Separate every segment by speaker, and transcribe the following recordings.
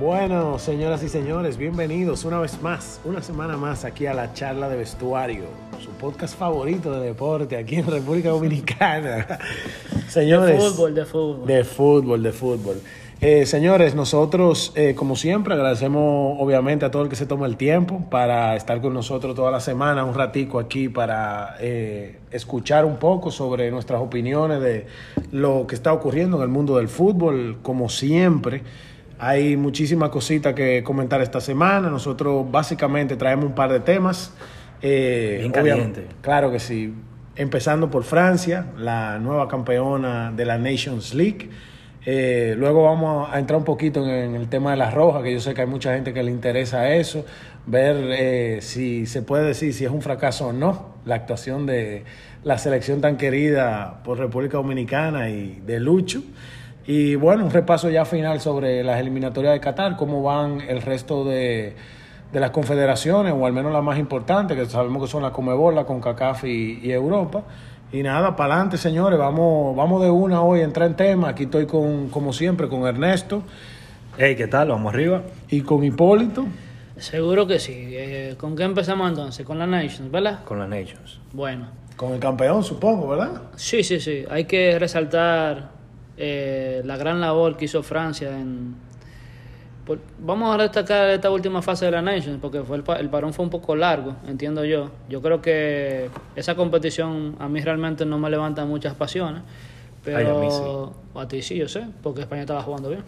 Speaker 1: Bueno, señoras y señores, bienvenidos una vez más, una semana más aquí a la charla de vestuario, su podcast favorito de deporte aquí en República Dominicana. señores,
Speaker 2: De fútbol, de fútbol.
Speaker 1: De fútbol, de fútbol. Eh, señores, nosotros, eh, como siempre, agradecemos obviamente a todo el que se toma el tiempo para estar con nosotros toda la semana, un ratico aquí para eh, escuchar un poco sobre nuestras opiniones de lo que está ocurriendo en el mundo del fútbol, como siempre. Hay muchísimas cositas que comentar esta semana. Nosotros básicamente traemos un par de temas. Eh,
Speaker 3: Bien caliente.
Speaker 1: Claro que sí. Empezando por Francia, la nueva campeona de la Nations League. Eh, luego vamos a entrar un poquito en, en el tema de las rojas, que yo sé que hay mucha gente que le interesa eso, ver eh, si se puede decir si es un fracaso o no la actuación de la selección tan querida por República Dominicana y de Lucho. Y bueno, un repaso ya final sobre las eliminatorias de Qatar, cómo van el resto de, de las confederaciones, o al menos las más importantes, que sabemos que son la Comebol, la CONCACAF y, y Europa. Y nada, para adelante, señores, vamos, vamos de una hoy a entrar en tema. Aquí estoy con, como siempre, con Ernesto
Speaker 3: Hey, ¿qué tal? Vamos arriba.
Speaker 1: y con Hipólito.
Speaker 2: Seguro que sí. Eh, ¿Con qué empezamos entonces? Con la Nations, ¿verdad?
Speaker 3: Con las Nations.
Speaker 2: Bueno,
Speaker 1: Con el campeón, supongo, ¿verdad?
Speaker 2: sí, sí, sí. Hay que resaltar eh, la gran labor que hizo Francia en... por- vamos a destacar esta última fase de la Nations, porque fue el, el parón fue un poco largo, entiendo yo. Yo creo que esa competición a mí realmente no me levanta muchas pasiones. Pero
Speaker 3: Ay, a sí.
Speaker 2: a ti sí, yo sé, porque España estaba jugando bien.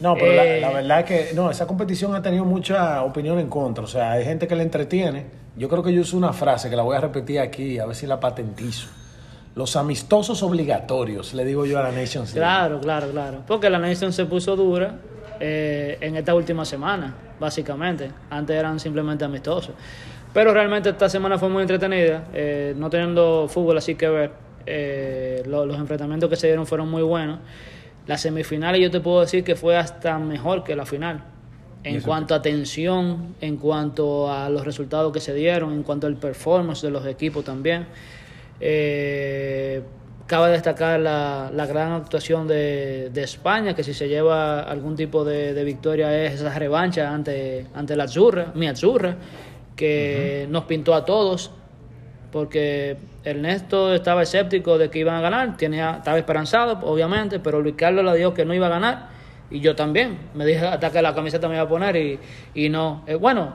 Speaker 1: No, pero la,
Speaker 2: Eh,
Speaker 1: la verdad es que no, esa competición ha tenido mucha opinión en contra. O sea, hay gente que le entretiene. Yo creo que yo uso una frase que la voy a repetir aquí, a ver si la patentizo. Los amistosos obligatorios, le digo yo a la League.
Speaker 2: Claro, claro, claro. Porque la Nation se puso dura eh, en esta última semana, básicamente. Antes eran simplemente amistosos. Pero realmente esta semana fue muy entretenida, eh, no teniendo fútbol así que ver. eh, lo- los enfrentamientos que se dieron fueron muy buenos. Las semifinales yo te puedo decir que fue hasta mejor que la final. En cuanto a tensión, en cuanto a los resultados que se dieron, en cuanto al performance de los equipos también. Eh, cabe destacar la, la gran actuación de, de España, que si se lleva algún tipo de, de victoria es esa revancha ante, ante la Azzurra, mi Azzurra, que nos pintó a todos, porque Ernesto estaba escéptico de que iban a ganar, tenía, estaba esperanzado, obviamente, pero Luis Carlos le dijo que no iba a ganar, y yo también, me dije hasta que la camiseta me iba a poner, y, y no. Eh, bueno,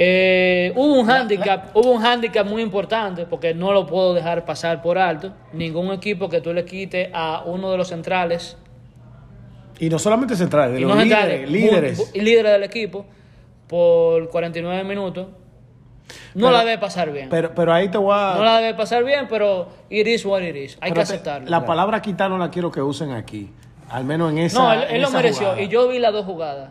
Speaker 2: eh, hubo un handicap, hubo un handicap muy importante porque no lo puedo dejar pasar por alto. Ningún equipo que tú le quites a uno de los centrales
Speaker 1: Y no solamente centrales, de
Speaker 2: y
Speaker 1: los
Speaker 2: no
Speaker 1: líderes, líderes.
Speaker 2: líderes del equipo por 49 minutos, no
Speaker 1: Pero-
Speaker 2: la debe pasar bien.
Speaker 1: Pero, pero ahí te voy a...
Speaker 2: no la debe pasar bien, pero it is what it is. Hay
Speaker 1: pero
Speaker 2: que
Speaker 1: te-
Speaker 2: aceptarlo.
Speaker 1: La palabra quitar no la quiero que usen aquí. Al menos en esa
Speaker 2: no, él, lo mereció.
Speaker 1: jugada.
Speaker 2: Y yo vi las dos jugadas.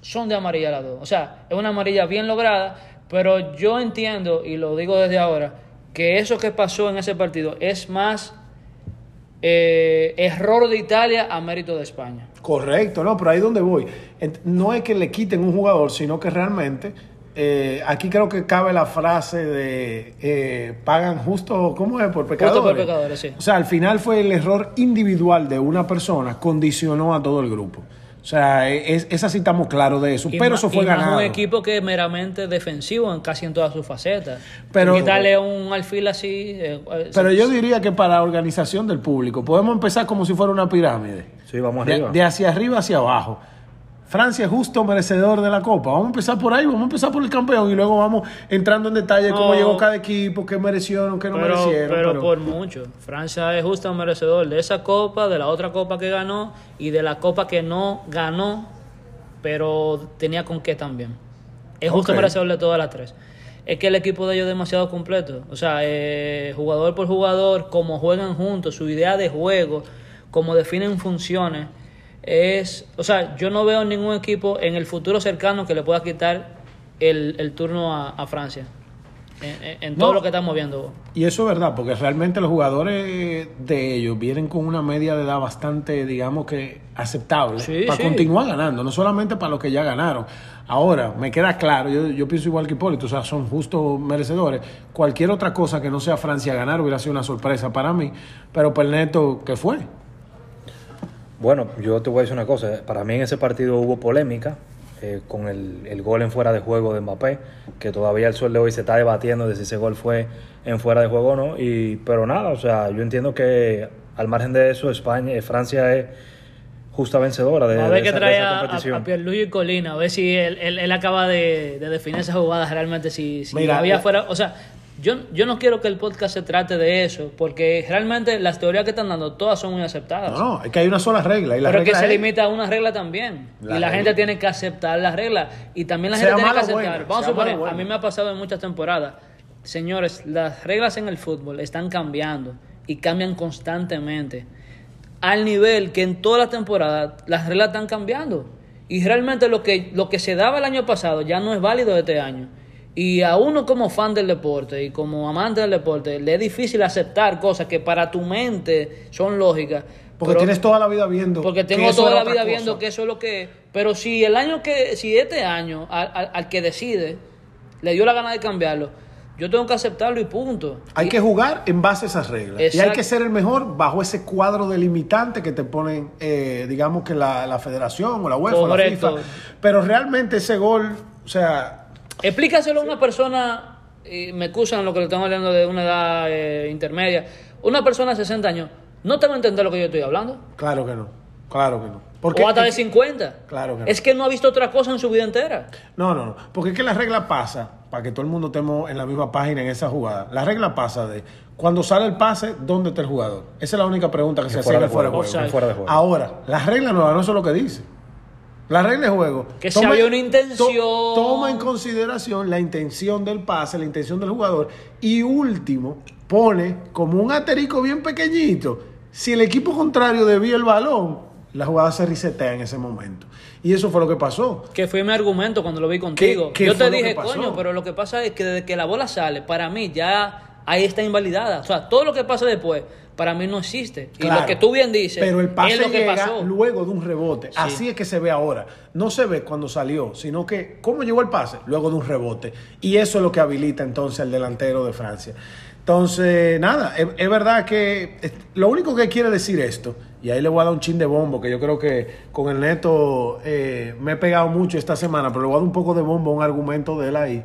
Speaker 2: Son de amarilla las dos. O sea, es una amarilla bien lograda, pero yo entiendo, y lo digo desde ahora, que eso que pasó en ese partido es más eh, error de Italia a mérito de España.
Speaker 1: Correcto, no, pero ahí es donde voy. No es que le quiten un jugador, sino que realmente eh, aquí creo que cabe la frase de eh, pagan justo, ¿cómo es? Por pecadores.
Speaker 2: por pecadores, sí.
Speaker 1: O sea, al final fue el error individual de una persona, condicionó a todo el grupo. O sea, es, esa sí estamos claros de eso,
Speaker 2: Y
Speaker 1: pero
Speaker 2: más-
Speaker 1: eso fue
Speaker 2: y más
Speaker 1: ganado.
Speaker 2: un equipo que es meramente defensivo en casi en todas sus facetas.
Speaker 1: Pero-
Speaker 2: quitarle un alfil así. eh, eh,
Speaker 1: Pero
Speaker 2: se-
Speaker 1: yo diría que para la organización del público, podemos empezar como si fuera una pirámide.
Speaker 3: Sí, vamos
Speaker 1: De,
Speaker 3: arriba.
Speaker 1: de hacia arriba hacia abajo. Francia es justo merecedor de la Copa. Vamos a empezar por ahí, vamos a empezar por el campeón y luego vamos entrando en detalle cómo
Speaker 2: No.
Speaker 1: llegó cada equipo, qué merecieron, qué no
Speaker 2: pero,
Speaker 1: merecieron.
Speaker 2: pero
Speaker 1: pero-
Speaker 2: por mucho. Francia es justo merecedor de esa copa, de la otra copa que ganó y de la copa que no ganó, pero tenía con qué también. Es justo merecedor de todas las tres. Es que el equipo de ellos es demasiado completo. O sea, eh, jugador por jugador, cómo juegan juntos, su idea de juego, cómo definen funciones. Es, o sea, yo no veo ningún equipo en el futuro cercano que le pueda quitar el, el turno a, a Francia. En, en- todo
Speaker 1: No.
Speaker 2: lo que estamos viendo.
Speaker 1: Y eso es verdad, porque realmente los jugadores de ellos vienen con una media de edad bastante, digamos que aceptable,
Speaker 2: Sí,
Speaker 1: para
Speaker 2: sí.
Speaker 1: continuar ganando, no solamente para los que ya ganaron. Ahora, me queda claro, yo, yo pienso igual que Hipólito, o sea, son justos merecedores. Cualquier otra cosa que no sea Francia ganar hubiera sido una sorpresa para mí, pero Perneto, ¿qué fue?
Speaker 3: Bueno, yo te voy a decir una cosa. Para mí en ese partido hubo polémica eh, con el, el gol en fuera de juego de Mbappé, que todavía el sol de hoy se está debatiendo de si ese gol fue en fuera de juego o no. Y, pero nada, o sea, yo entiendo que al margen de eso, España, eh, Francia es justa vencedora de,
Speaker 2: a
Speaker 3: de
Speaker 2: ver qué
Speaker 3: esa, de
Speaker 2: trae
Speaker 3: esa
Speaker 2: a, a,
Speaker 3: competición.
Speaker 2: a Pierluigi Colina, a ver si él, él, él acaba de, de definir esa jugada realmente, si, si
Speaker 1: Mira,
Speaker 2: había
Speaker 1: eh,
Speaker 2: fuera... O sea, yo, yo no quiero que el podcast se trate de eso, porque realmente las teorías que están dando todas son muy aceptadas.
Speaker 1: No, no, es que hay una sola regla. Y la
Speaker 2: pero que se
Speaker 1: es-
Speaker 2: limita a una regla también.
Speaker 1: La
Speaker 2: y la
Speaker 1: regla.
Speaker 2: gente tiene que aceptar las reglas. Y también la
Speaker 1: Sea
Speaker 2: gente tiene que aceptar.
Speaker 1: buena,
Speaker 2: Vamos a suponer, a mí me ha pasado en muchas temporadas. Señores, las reglas en el fútbol están cambiando y cambian constantemente. Al nivel que en todas las temporadas las reglas están cambiando. Y realmente lo que, lo que se daba el año pasado ya no es válido este año. Y a uno como fan del deporte y como amante del deporte, le es difícil aceptar cosas que para tu mente son lógicas.
Speaker 1: Porque
Speaker 2: pero-
Speaker 1: tienes toda la vida viendo.
Speaker 2: porque
Speaker 1: que
Speaker 2: tengo toda la vida
Speaker 1: cosa.
Speaker 2: viendo que eso es lo que es. Pero si el año que, si este año al, al- al que decide le dio la gana de cambiarlo, yo tengo que aceptarlo y punto.
Speaker 1: Hay
Speaker 2: Y-
Speaker 1: que jugar en base a esas reglas. Y hay que ser el mejor bajo ese cuadro delimitante que te ponen, eh, digamos que la, la federación o la UEFA o la. FIFA. Pero realmente ese gol, o sea,
Speaker 2: Explícaselo a una persona, y me excusan lo que le estamos hablando de una edad eh, intermedia, una persona de 60 años, no te va a entender lo que yo estoy hablando.
Speaker 1: claro que no. Claro que no. Porque
Speaker 2: o hasta de
Speaker 1: es que-
Speaker 2: 50.
Speaker 1: Claro que no.
Speaker 2: Es que no ha visto otra cosa en su vida entera.
Speaker 1: No, no, no. Porque es que la regla pasa, para que todo el mundo estemos en la misma página en esa jugada, la regla pasa de cuando sale el pase, ¿dónde está el jugador? Esa es la única pregunta que se hacía
Speaker 3: fuera
Speaker 1: fuera de
Speaker 3: juego,
Speaker 1: juego.
Speaker 2: Offside.
Speaker 3: fuera de juego.
Speaker 1: Ahora, la regla nueva no es lo que dice. La regla de juego.
Speaker 2: Que si había una intención.
Speaker 1: to- toma en consideración la intención del pase, la intención del jugador. Y último, pone como un aterico bien pequeñito. Si el equipo contrario desvía el balón, la jugada se resetea en ese momento. Y eso fue lo que pasó.
Speaker 2: Que fue mi argumento cuando lo vi contigo.
Speaker 1: qué
Speaker 2: Yo te dije, coño, pero lo que pasa es que desde que la bola sale, para mí ya ahí está invalidada. O sea, todo lo que pasa después, para mí no existe. y lo que tú bien dices,
Speaker 1: Pero el pase
Speaker 2: es lo que
Speaker 1: llega
Speaker 2: pasó.
Speaker 1: luego de un rebote. Así es que se ve ahora. No se ve cuando salió, sino que cómo llegó el pase luego de un rebote. Y eso es lo que habilita entonces al delantero de Francia. Entonces, nada, es, es verdad que es- lo único que quiere decir esto, y ahí le voy a dar un chin de bombo, que yo creo que con el neto eh, me he pegado mucho esta semana, pero le voy a dar un poco de bombo a un argumento de él ahí.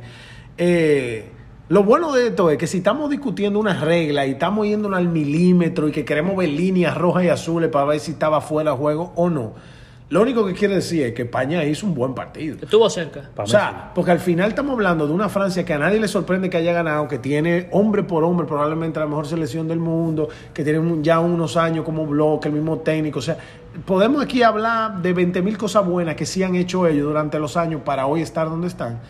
Speaker 1: Eh, lo bueno de esto es que si estamos discutiendo una regla y estamos yendo al milímetro y que queremos ver líneas rojas y azules para ver si estaba fuera de juego o no, lo único que quiere decir es que España hizo un buen partido.
Speaker 2: Estuvo cerca.
Speaker 1: O sea, porque al final estamos hablando de una Francia que a nadie le sorprende que haya ganado, que tiene hombre por hombre probablemente la mejor selección del mundo, que tiene ya unos años como bloque, el mismo técnico. O sea, podemos aquí hablar de 20 mil cosas buenas que sí han hecho ellos durante los años para hoy estar donde están.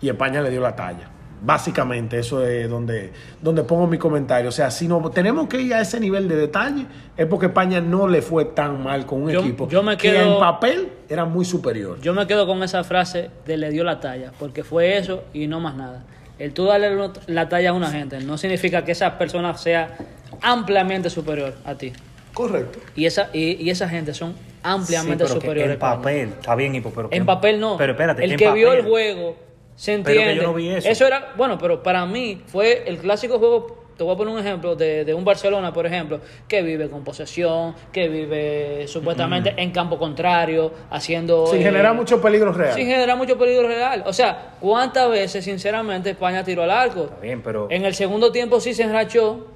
Speaker 1: Y España le dio la talla. Básicamente, eso es donde, donde pongo mi comentario. O sea, si no tenemos que ir a ese nivel de detalle, es porque España no le fue tan mal con un
Speaker 2: Yo-
Speaker 1: equipo
Speaker 2: yo me
Speaker 1: que
Speaker 2: quedo-
Speaker 1: en papel era muy superior.
Speaker 2: Yo me quedo con esa frase de le dio la talla, porque fue eso y no más nada. El tú darle la talla a una gente no significa que esa persona sea ampliamente superior a ti.
Speaker 1: Correcto.
Speaker 2: Y esa, y, y esa gente son ampliamente
Speaker 3: Sí, pero que
Speaker 2: superiores.
Speaker 3: En
Speaker 2: para mí.
Speaker 3: papel, está bien, Hipo, pero que
Speaker 2: En papel no.
Speaker 3: Pero espérate,
Speaker 2: el
Speaker 3: en
Speaker 2: que vio el juego se
Speaker 3: Pero que yo
Speaker 2: entiende.
Speaker 3: no vi eso.
Speaker 2: era, bueno, pero para mí fue el clásico juego. Te voy a poner un ejemplo de, de un Barcelona, por ejemplo, que vive con posesión, que vive supuestamente en campo contrario, haciendo.
Speaker 1: Sin
Speaker 2: eh,
Speaker 1: generar mucho peligro real.
Speaker 2: Sin generar mucho peligro real. O sea, ¿cuántas veces, sinceramente, España tiró al arco?
Speaker 3: Está bien, pero.
Speaker 2: En el segundo tiempo sí se enrachó,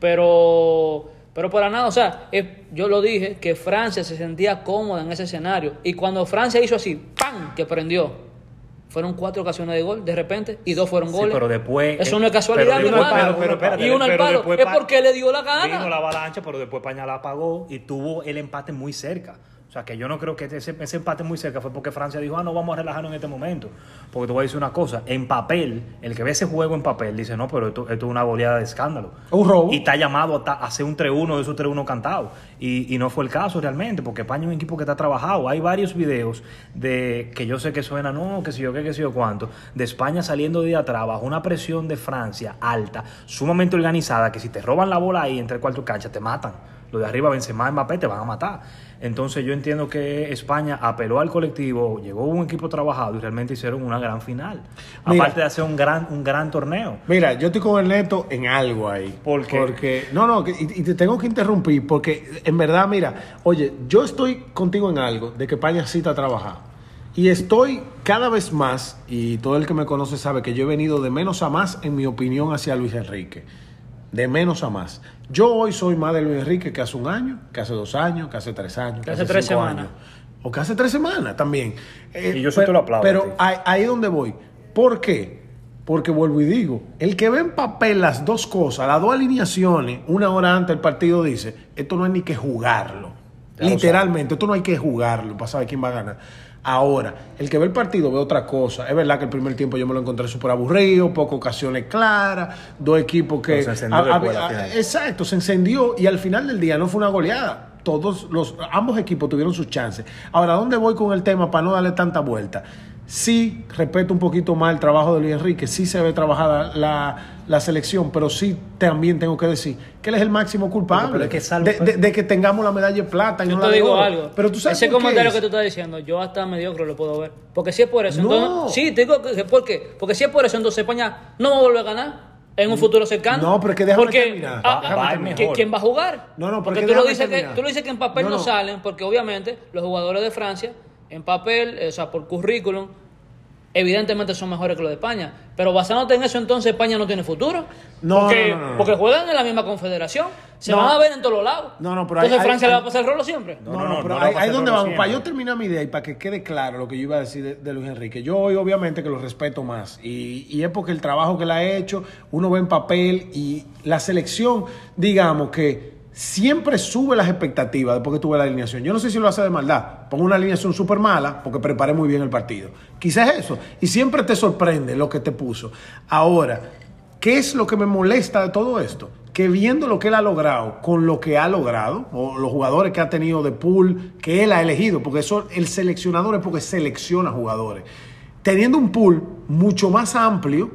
Speaker 2: pero, pero para nada. O sea, yo lo dije, que Francia se sentía cómoda en ese escenario. Y cuando Francia hizo así, ¡pam! que prendió. Fueron cuatro ocasiones de gol de repente y dos fueron
Speaker 3: Sí,
Speaker 2: goles.
Speaker 3: pero después.
Speaker 2: Eso
Speaker 3: eh,
Speaker 2: no es casualidad, mi hermano.
Speaker 3: pero- pero espérate,
Speaker 2: y uno al palo.
Speaker 3: después
Speaker 2: Es porque le dio la gana.
Speaker 3: Vino la avalancha, pero después España la apagó y tuvo el empate muy cerca. O sea, que yo no creo que ese, ese empate muy cerca fue porque Francia dijo, ah, no, vamos a relajarnos en este momento. Porque te voy a decir una cosa, en papel, el que ve ese juego en papel dice, no, pero esto, esto es una goleada de escándalo.
Speaker 1: Un robo.
Speaker 3: Y está llamado a, hacer un 3-1 de esos 3-1 cantados. Y, y no fue el caso realmente, porque España es un equipo que está trabajado. Hay varios videos de que yo sé que suena, no, que si yo qué, que si yo cuánto, de España saliendo de atrás bajo una presión de Francia alta, sumamente organizada, que si te roban la bola ahí entre el cuarto cancha, te matan. Los de arriba, Benzema, Mbappé, te van a matar. Entonces yo entiendo que España apeló al colectivo, llegó un equipo trabajado y realmente hicieron una gran final.
Speaker 1: Mira.
Speaker 3: Aparte de hacer un gran, un gran torneo.
Speaker 1: Mira, yo estoy con el neto en algo ahí.
Speaker 3: ¿Por qué?
Speaker 1: Porque, no, no, y, y te tengo que interrumpir porque en verdad, mira, oye, yo estoy contigo en algo de que España sí está trabajando. Y estoy cada vez más, y todo el que me conoce sabe que yo he venido de menos a más en mi opinión hacia Luis Enrique. De menos a más. Yo hoy soy más de Luis Enrique que hace un año, que hace dos años, que hace tres años, que,
Speaker 2: Que hace tres
Speaker 1: cinco
Speaker 2: semanas.
Speaker 1: años. O que hace tres semanas también. Eh,
Speaker 3: Y yo sí te
Speaker 1: pero-
Speaker 3: lo aplaudo,
Speaker 1: Pero ahí, ahí es donde voy. ¿Por qué? Porque vuelvo y digo, el que ve en papel las dos cosas, las dos alineaciones, una hora antes del partido dice, esto no hay ni que jugarlo.
Speaker 3: Ya
Speaker 1: Literalmente, esto no hay que jugarlo para saber quién va a ganar. Ahora, el que ve el partido ve otra cosa. Es verdad que el primer tiempo yo me lo encontré súper aburrido, pocas ocasiones claras, dos equipos que...
Speaker 3: Se
Speaker 1: ah,
Speaker 3: al final.
Speaker 1: Exacto, se encendió y al final del día no fue una goleada. Todos los, ambos equipos tuvieron sus chances. Ahora, ¿dónde voy con el tema para no darle tanta vuelta? Sí, respeto un poquito más el trabajo de Luis Enrique, sí se ve trabajada la, la selección, pero sí también tengo que decir que él es el máximo culpable
Speaker 3: Pero es que salvo-
Speaker 1: de, de- de que tengamos la medalla de plata y
Speaker 2: Yo
Speaker 1: no
Speaker 2: te
Speaker 1: la
Speaker 2: digo
Speaker 1: oro.
Speaker 2: algo.
Speaker 1: Pero tú sabes
Speaker 2: Ese comentario
Speaker 1: es?
Speaker 2: que tú estás diciendo, yo hasta mediocre lo puedo ver. Porque si es por eso,
Speaker 1: No.
Speaker 2: entonces. Sí, te digo que ¿por qué? Porque si es por eso, entonces España no va a volver a ganar en un futuro cercano.
Speaker 1: No, pero es que déjame
Speaker 2: Porque,
Speaker 1: terminar.
Speaker 3: va a
Speaker 2: ¿qui-
Speaker 3: mejor.
Speaker 2: ¿Quién va a jugar?
Speaker 1: No, no, pero
Speaker 2: porque tú lo,
Speaker 1: déjame
Speaker 2: dices que,
Speaker 1: terminar.
Speaker 2: tú lo dices que en papel
Speaker 1: No,
Speaker 2: no,
Speaker 1: no.
Speaker 2: salen, porque obviamente los jugadores de Francia, en papel, eh, o sea, por currículum, evidentemente son mejores que los de España. Pero basándote en eso, entonces España no tiene futuro.
Speaker 1: No,
Speaker 2: porque,
Speaker 1: no, no, no.
Speaker 2: porque juegan en la misma confederación. Se
Speaker 1: No.
Speaker 2: van a ver en todos los lados.
Speaker 1: No, no, pero hay-
Speaker 2: entonces
Speaker 1: hay-
Speaker 2: Francia
Speaker 1: hay-
Speaker 2: le va a pasar el rolo siempre.
Speaker 1: No,
Speaker 3: No,
Speaker 1: no,
Speaker 3: no,
Speaker 1: pero
Speaker 3: no le
Speaker 1: ahí, donde vamos. Para yo terminar mi idea y para que quede claro lo que yo iba a decir de, de Luis Enrique. Yo hoy obviamente que lo respeto más y, y es porque el trabajo que él ha hecho, uno ve en papel y la selección, digamos que siempre sube las expectativas después que tuve la alineación. Yo no sé si lo hace de maldad. Pongo una alineación súper mala porque preparé muy bien el partido. Quizás eso. Y siempre te sorprende lo que te puso. Ahora, ¿Qué es lo que me molesta de todo esto? Que viendo lo que él ha logrado, con lo que ha logrado, o los jugadores que ha tenido de pool, que él ha elegido, porque eso, el seleccionador es porque selecciona jugadores, teniendo un pool mucho más amplio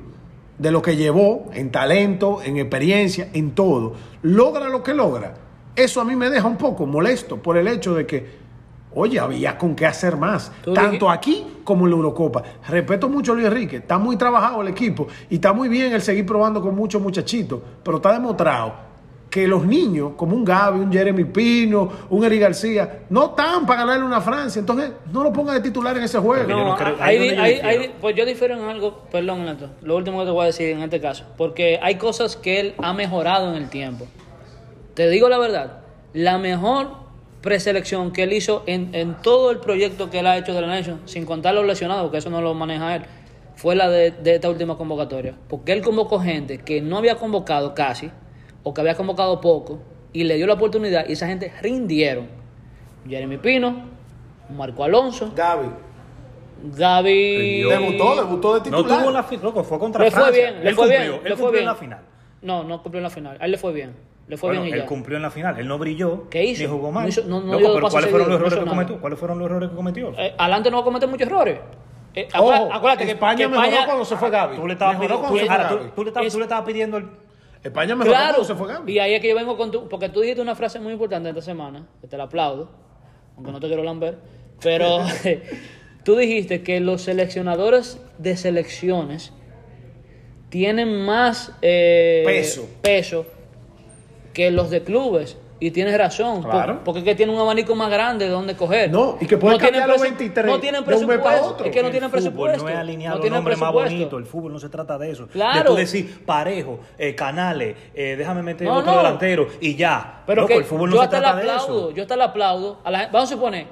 Speaker 1: de lo que llevó en talento, en experiencia, en todo, logra lo que logra. Eso a mí me deja un poco molesto por el hecho de que, oye, había con qué hacer más, tanto aquí como en la Eurocopa. Respeto mucho a Luis Enrique, está muy trabajado el equipo y está muy bien el seguir probando con muchos muchachitos, pero está demostrado que los niños, como un Gaby, un Jeremy Pino, un Eric García, no están para ganarle una Francia, entonces no lo ponga de titular en ese juego.
Speaker 3: Yo
Speaker 2: No,
Speaker 3: no creo- es donde yo
Speaker 2: pues yo difiero en algo, perdón, Neto, lo último que te voy a decir en este caso, porque hay cosas que él ha mejorado en el tiempo. Te digo la verdad, la mejor preselección que él hizo en, en todo el proyecto que él ha hecho de la Nation, sin contar los lesionados, porque eso no lo maneja él, fue la de, de esta última convocatoria. Porque él convocó gente que no había convocado casi, o que había convocado poco, y le dio la oportunidad, y esa gente rindieron. Jeremy Pino, Marco Alonso,
Speaker 1: Gaby,
Speaker 2: Gaby.
Speaker 3: Rindió.
Speaker 1: debutó, debutó de
Speaker 3: No
Speaker 1: titular.
Speaker 3: tuvo la final, loco, fue contra
Speaker 2: Le fue
Speaker 3: Francia.
Speaker 2: bien, le
Speaker 3: él
Speaker 2: fue
Speaker 3: cumplió,
Speaker 2: bien,
Speaker 3: él
Speaker 2: le fue
Speaker 3: cumplió
Speaker 2: bien.
Speaker 3: en la final.
Speaker 2: No, no cumplió en la final. A él le fue bien. Le fue
Speaker 3: Bueno,
Speaker 2: bien y
Speaker 3: él
Speaker 2: ya.
Speaker 3: cumplió en la final, él no brilló,
Speaker 2: ¿Qué hizo?
Speaker 3: ni jugó mal.
Speaker 2: No hizo- no- no
Speaker 3: Loco, pero ¿cuáles fueron los
Speaker 2: no
Speaker 3: errores que cometió? ¿Cuáles fueron los errores que cometió?
Speaker 2: Eh, adelante no va a cometer muchos errores. Eh,
Speaker 1: Ojo,
Speaker 2: acuérdate, acuérdate que
Speaker 1: España
Speaker 2: que
Speaker 1: mejoró
Speaker 2: España-
Speaker 1: cuando se fue Gaby.
Speaker 3: Tú le estabas pidiendo, tú le estabas pidiendo el...
Speaker 1: España mejoró
Speaker 2: Claro,
Speaker 1: se fue
Speaker 2: y ahí es que yo vengo con tu, porque tú dijiste una frase muy importante esta semana, que te la aplaudo, aunque no te quiero lamber, pero tú dijiste que los seleccionadores de selecciones tienen más eh,
Speaker 1: Peso.
Speaker 2: peso que los de clubes. Y tienes razón, por-
Speaker 1: Claro.
Speaker 2: porque es que tienen un abanico más grande de donde coger.
Speaker 1: No, y que pueden
Speaker 2: tienen
Speaker 1: cambiar los
Speaker 2: presu-
Speaker 1: 23
Speaker 2: No tienen
Speaker 1: de un mes para
Speaker 2: presupuesto.
Speaker 1: otro.
Speaker 2: Es que no
Speaker 3: El
Speaker 2: tienen
Speaker 3: fútbol
Speaker 2: presupuesto.
Speaker 3: No es alinear
Speaker 2: no tienen
Speaker 3: nombres más
Speaker 2: presupuesto.
Speaker 3: bonitos. El fútbol no se trata de eso.
Speaker 2: Claro.
Speaker 3: De tú decir parejo, eh, canales, eh, déjame meter
Speaker 2: No,
Speaker 3: otro
Speaker 2: no.
Speaker 3: delantero y ya.
Speaker 2: Pero
Speaker 3: Loco,
Speaker 2: que
Speaker 3: el fútbol no
Speaker 2: yo
Speaker 3: se
Speaker 2: hasta le
Speaker 3: trata de
Speaker 2: aplaudo,
Speaker 3: eso.
Speaker 2: yo hasta le aplaudo. A la vamos a suponer,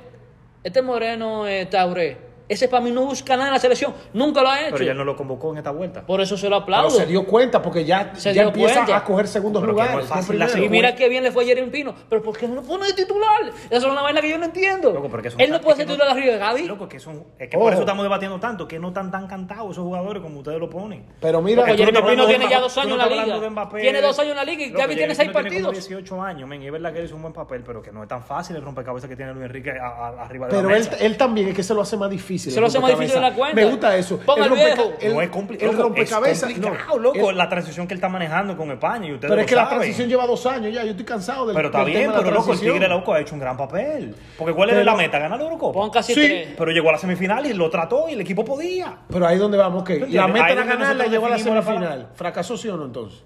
Speaker 2: este Moreno eh, Tauré, ese para mí no busca nada en la selección, nunca lo ha hecho.
Speaker 3: Pero ya no lo convocó en esta vuelta.
Speaker 2: Por eso se lo
Speaker 1: Pero
Speaker 2: aplaudo.
Speaker 1: se dio cuenta porque ya,
Speaker 2: Se
Speaker 1: ya
Speaker 2: dio
Speaker 1: empieza
Speaker 2: cuenta.
Speaker 1: a coger segundos
Speaker 3: Pero que no
Speaker 1: lugares.
Speaker 3: es fácil
Speaker 1: no
Speaker 2: y mira qué bien le fue a Jeremy Pino, pero ¿por qué no lo pone de titular? Esa es una vaina que yo no entiendo.
Speaker 3: Loco, porque son-
Speaker 2: Él no puede ser titular arriba de Gaby.
Speaker 3: Loco, que son, es que
Speaker 1: Ojo.
Speaker 3: por eso estamos debatiendo tanto, que no están tan cantados esos jugadores como ustedes lo ponen.
Speaker 1: Pero mira,
Speaker 2: Porque Jeremy Pino tiene ya dos años en la liga. Tiene dos años en la liga y Gaby tiene seis partidos.
Speaker 3: 18 años, men, y es verdad que él hizo un buen papel, pero que no es tan fácil el rompecabezas que tiene Luis Enrique arriba de
Speaker 1: Pero él también es que se lo hace más difícil. Difícil.
Speaker 2: Se lo hace más difícil de la cuenta.
Speaker 1: Me gusta eso.
Speaker 2: Ponga el viejo.
Speaker 1: el-
Speaker 3: no es complicado.
Speaker 1: El rompecabezas.
Speaker 3: Es
Speaker 1: no,
Speaker 3: complicado, loco,
Speaker 1: el-
Speaker 3: la transición que él está manejando con España. Y ustedes
Speaker 1: pero
Speaker 3: lo
Speaker 1: es que la transición lleva dos años ya. Yo estoy cansado del
Speaker 3: Pero está
Speaker 1: del
Speaker 3: bien,
Speaker 1: tema
Speaker 3: pero loco, el. Tigre loco ha hecho un gran papel. Porque ¿cuál era
Speaker 1: Pero-
Speaker 3: la meta? ¿Ganar la Eurocopa?
Speaker 2: Pon casi
Speaker 1: Sí,
Speaker 2: tres.
Speaker 3: Pero llegó a la semifinal y lo trató y el equipo podía.
Speaker 1: Pero ahí donde vamos, que
Speaker 3: ¿Tú
Speaker 1: la meta era
Speaker 3: donde
Speaker 1: ganar, la
Speaker 3: nosotros
Speaker 1: llevó a la semifinal. ¿Fracasó sí o no entonces?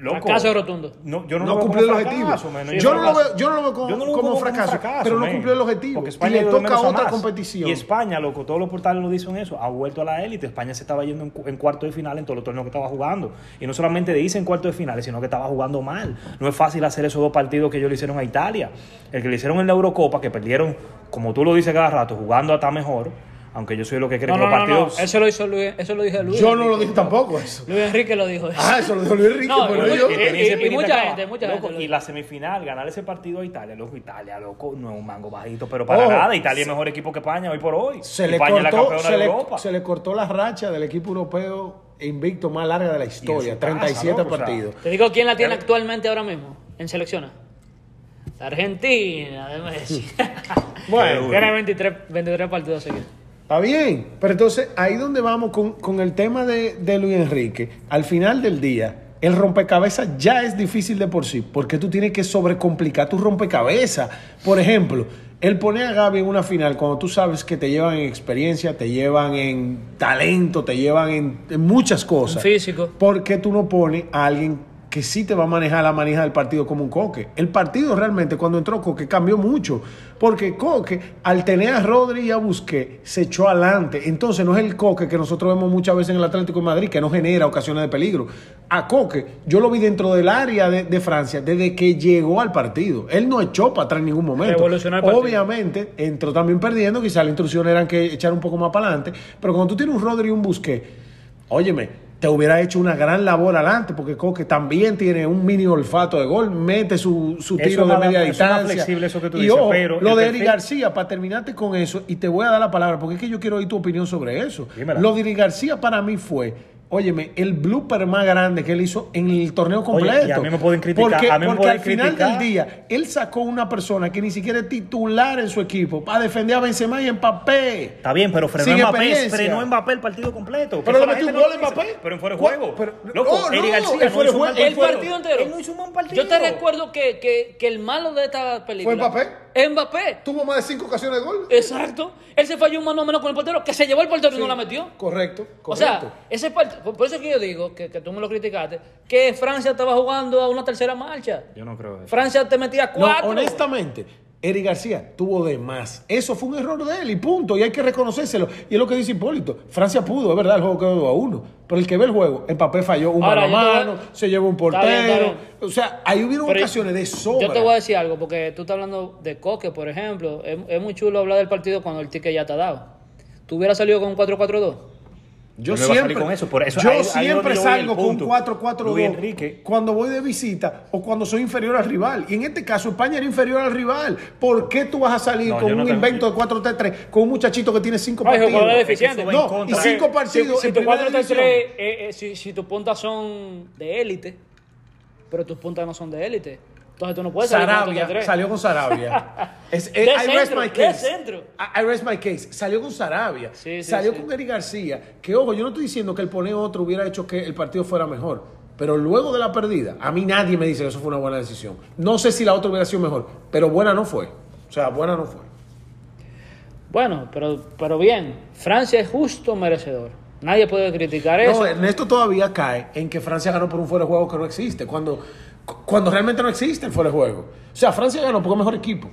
Speaker 3: Loco.
Speaker 2: Fracaso rotundo.
Speaker 3: No, yo no,
Speaker 1: No,
Speaker 3: lo veo
Speaker 1: cumplió el objetivo.
Speaker 3: fracaso,
Speaker 1: yo, no lo veo, yo no lo veo como,
Speaker 3: Yo no lo
Speaker 1: como
Speaker 3: veo como
Speaker 1: fracaso,
Speaker 3: fracaso,
Speaker 1: pero no cumplió el objetivo.
Speaker 3: Porque
Speaker 1: Y le toca otra
Speaker 3: más.
Speaker 1: competición.
Speaker 3: Y España, loco, todos los portales lo dicen eso, ha vuelto a la élite. España se estaba yendo en, en cuarto de final en todos los torneos que estaba jugando. Y no solamente dicen cuarto de finales, sino que estaba jugando mal. No es fácil hacer esos dos partidos que ellos le hicieron a Italia. El que le hicieron en la Eurocopa, que perdieron, como tú lo dices cada rato, jugando hasta mejor. Aunque yo soy lo que cree
Speaker 2: No,
Speaker 3: que
Speaker 2: no,
Speaker 3: los
Speaker 2: no, no.
Speaker 3: partidos.
Speaker 2: Eso lo hizo Luis, eso lo dije Luis.
Speaker 1: Yo no lo dije tampoco eso.
Speaker 2: Luis Enrique lo dijo. eso.
Speaker 1: Ah, eso lo dijo Luis Enrique,
Speaker 2: No,
Speaker 1: pero
Speaker 2: y-
Speaker 1: yo...
Speaker 2: y- y
Speaker 3: pinita
Speaker 2: mucha
Speaker 3: acá.
Speaker 2: gente, mucha
Speaker 3: Loco,
Speaker 2: gente lo
Speaker 3: Y la semifinal, ganar ese partido a Italia, loco, Italia, loco, no es un mango bajito, pero para
Speaker 1: Ojo,
Speaker 3: nada. Italia es mejor equipo que España hoy por hoy.
Speaker 1: Se le,
Speaker 3: España es la
Speaker 1: cortó,
Speaker 3: campeona
Speaker 1: se,
Speaker 3: de
Speaker 1: le,
Speaker 3: Europa.
Speaker 1: se le cortó la racha del equipo europeo invicto más larga de la historia,
Speaker 3: su casa,
Speaker 1: 37
Speaker 3: loco, o sea,
Speaker 1: partidos.
Speaker 2: Te digo quién la tiene actualmente ahora mismo en selecciona. La Argentina de Messi.
Speaker 1: Bueno,
Speaker 2: tiene 23, 23 partidos seguidos.
Speaker 1: Está bien, pero entonces ahí donde vamos con, con el tema de, de Luis Enrique, al final del día, el rompecabezas ya es difícil de por sí, porque tú tienes que sobrecomplicar tu rompecabezas. Por ejemplo, él pone a Gaby en una final cuando tú sabes que te llevan en experiencia, te llevan en talento, te llevan en, en muchas cosas.
Speaker 2: En físico.
Speaker 1: ¿Por qué tú no pones a alguien que sí te va a manejar la manija del partido como un Coque? El partido realmente cuando entró Coque cambió mucho, porque Coque al tener a Rodri y a Busquets se echó adelante. Entonces no es el Coque que nosotros vemos muchas veces en el Atlético de Madrid, que no genera ocasiones de peligro. A Coque, yo lo vi dentro del área de, de Francia desde que llegó al partido. Él no echó para atrás en ningún momento. Obviamente entró también perdiendo, quizás las instrucciones eran que echar un poco más para adelante, pero cuando tú tienes un Rodri y un Busquets, Óyeme, te hubiera hecho una gran labor adelante, porque Coque también tiene un mini olfato de gol, mete su, su tiro de media distancia.
Speaker 3: flexible eso que tú
Speaker 1: y
Speaker 3: dices, pero
Speaker 1: lo de Eric García, para terminarte con eso, y te voy a dar la palabra, porque es que yo quiero oír tu opinión sobre eso.
Speaker 3: Dímela.
Speaker 1: Lo de Eric García para mí fue, óyeme, el blooper más grande que él hizo en el torneo
Speaker 3: Oye,
Speaker 1: completo.
Speaker 3: y a mí me pueden criticar,
Speaker 1: Porque,
Speaker 3: a mí me
Speaker 1: porque
Speaker 3: pueden
Speaker 1: al final del día, él sacó una persona que ni siquiera es titular en su equipo para defender a Benzema y Mbappé.
Speaker 3: Está bien, pero frenó
Speaker 1: Sin
Speaker 3: Mbappé, frenó Mbappé el partido completo.
Speaker 1: Pero le metió un gol a Mbappé.
Speaker 3: Pero en fuera de juego.
Speaker 1: Pero-
Speaker 3: Loco,
Speaker 1: no,
Speaker 3: Eric
Speaker 1: no,
Speaker 3: García
Speaker 1: en
Speaker 3: no
Speaker 1: fuera de
Speaker 3: hizo un mal
Speaker 1: juego,
Speaker 2: El partido entero.
Speaker 3: Él no hizo un partido.
Speaker 2: Yo te recuerdo que, que, que el malo de esta película.
Speaker 1: ¿Fue Mbappé?
Speaker 2: Mbappé.
Speaker 1: Tuvo más de cinco ocasiones de gol.
Speaker 2: Exacto. Él se falló un mano a mano con el portero, que se llevó el portero y no la metió.
Speaker 1: Correcto, correcto.
Speaker 2: O sea, ese por eso es que yo digo, que, que tú me lo criticaste, que Francia estaba jugando a una tercera marcha.
Speaker 3: Yo no creo eso.
Speaker 2: Francia te metía
Speaker 1: no,
Speaker 2: cuatro.
Speaker 1: honestamente, Eric García tuvo de más. Eso fue un error de él y punto. Y hay que reconocérselo. Y es lo que dice Hipólito. Francia pudo, es verdad, el juego quedó 2 a 1. Pero el que ve el juego, Mbappé falló un
Speaker 2: Ahora,
Speaker 1: mano a
Speaker 2: voy-
Speaker 1: mano, se llevó un
Speaker 2: Está bien, está
Speaker 1: portero.
Speaker 2: bien.
Speaker 1: O sea, ahí hubieron
Speaker 2: Pero
Speaker 1: ocasiones de sobra.
Speaker 2: Yo te voy a decir algo, porque tú estás hablando de Coque, por ejemplo. Es, es muy chulo hablar del partido cuando el ticket ya te ha dado. ¿Tú hubieras salido con un 4-4-2?
Speaker 1: Yo
Speaker 3: no
Speaker 1: siempre,
Speaker 3: con eso, por eso
Speaker 1: yo
Speaker 3: ahí- ahí
Speaker 1: siempre
Speaker 3: voy
Speaker 1: salgo con un
Speaker 3: punto.
Speaker 1: 4-4-2
Speaker 3: Luis Enrique.
Speaker 1: cuando voy de visita o cuando soy inferior al rival. Y en este caso, España era inferior al rival. ¿Por qué tú vas a salir
Speaker 3: No,
Speaker 1: con un
Speaker 3: no tengo-
Speaker 1: invento de 4-3-3 con un muchachito que tiene 5
Speaker 2: Ay,
Speaker 1: partidos?
Speaker 2: jugador deficiente.
Speaker 1: No, y cinco
Speaker 2: Porque
Speaker 1: partidos
Speaker 2: Si,
Speaker 1: en
Speaker 2: si tu
Speaker 1: primera
Speaker 2: 4 3
Speaker 1: división.
Speaker 2: eh, eh, si, si tus puntas son de élite, pero tus puntas no son de élite, entonces tú no puedes salir
Speaker 1: Sarabia,
Speaker 2: 4-3-3.
Speaker 1: salió con Sarabia. Es-
Speaker 2: De
Speaker 1: I rest
Speaker 2: centro,
Speaker 1: my
Speaker 2: de
Speaker 1: case.
Speaker 2: centro.
Speaker 1: I, I rest my case. Salió con Sarabia.
Speaker 2: Sí, sí,
Speaker 1: salió
Speaker 2: sí.
Speaker 1: con Eric García. Que ojo, yo no estoy diciendo que el poner otro hubiera hecho que el partido fuera mejor. Pero luego de la perdida, a mí nadie me dice que eso fue una buena decisión. No sé si la otra hubiera sido mejor, pero buena no fue. O sea, buena no fue.
Speaker 2: Bueno, pero, pero bien, Francia es justo merecedor. Nadie puede criticar eso.
Speaker 1: No, Ernesto todavía cae en que Francia ganó por un fuera de juego que no existe, cuando, cuando realmente no existe el fuera juego. O sea, Francia ganó porque es mejor equipo.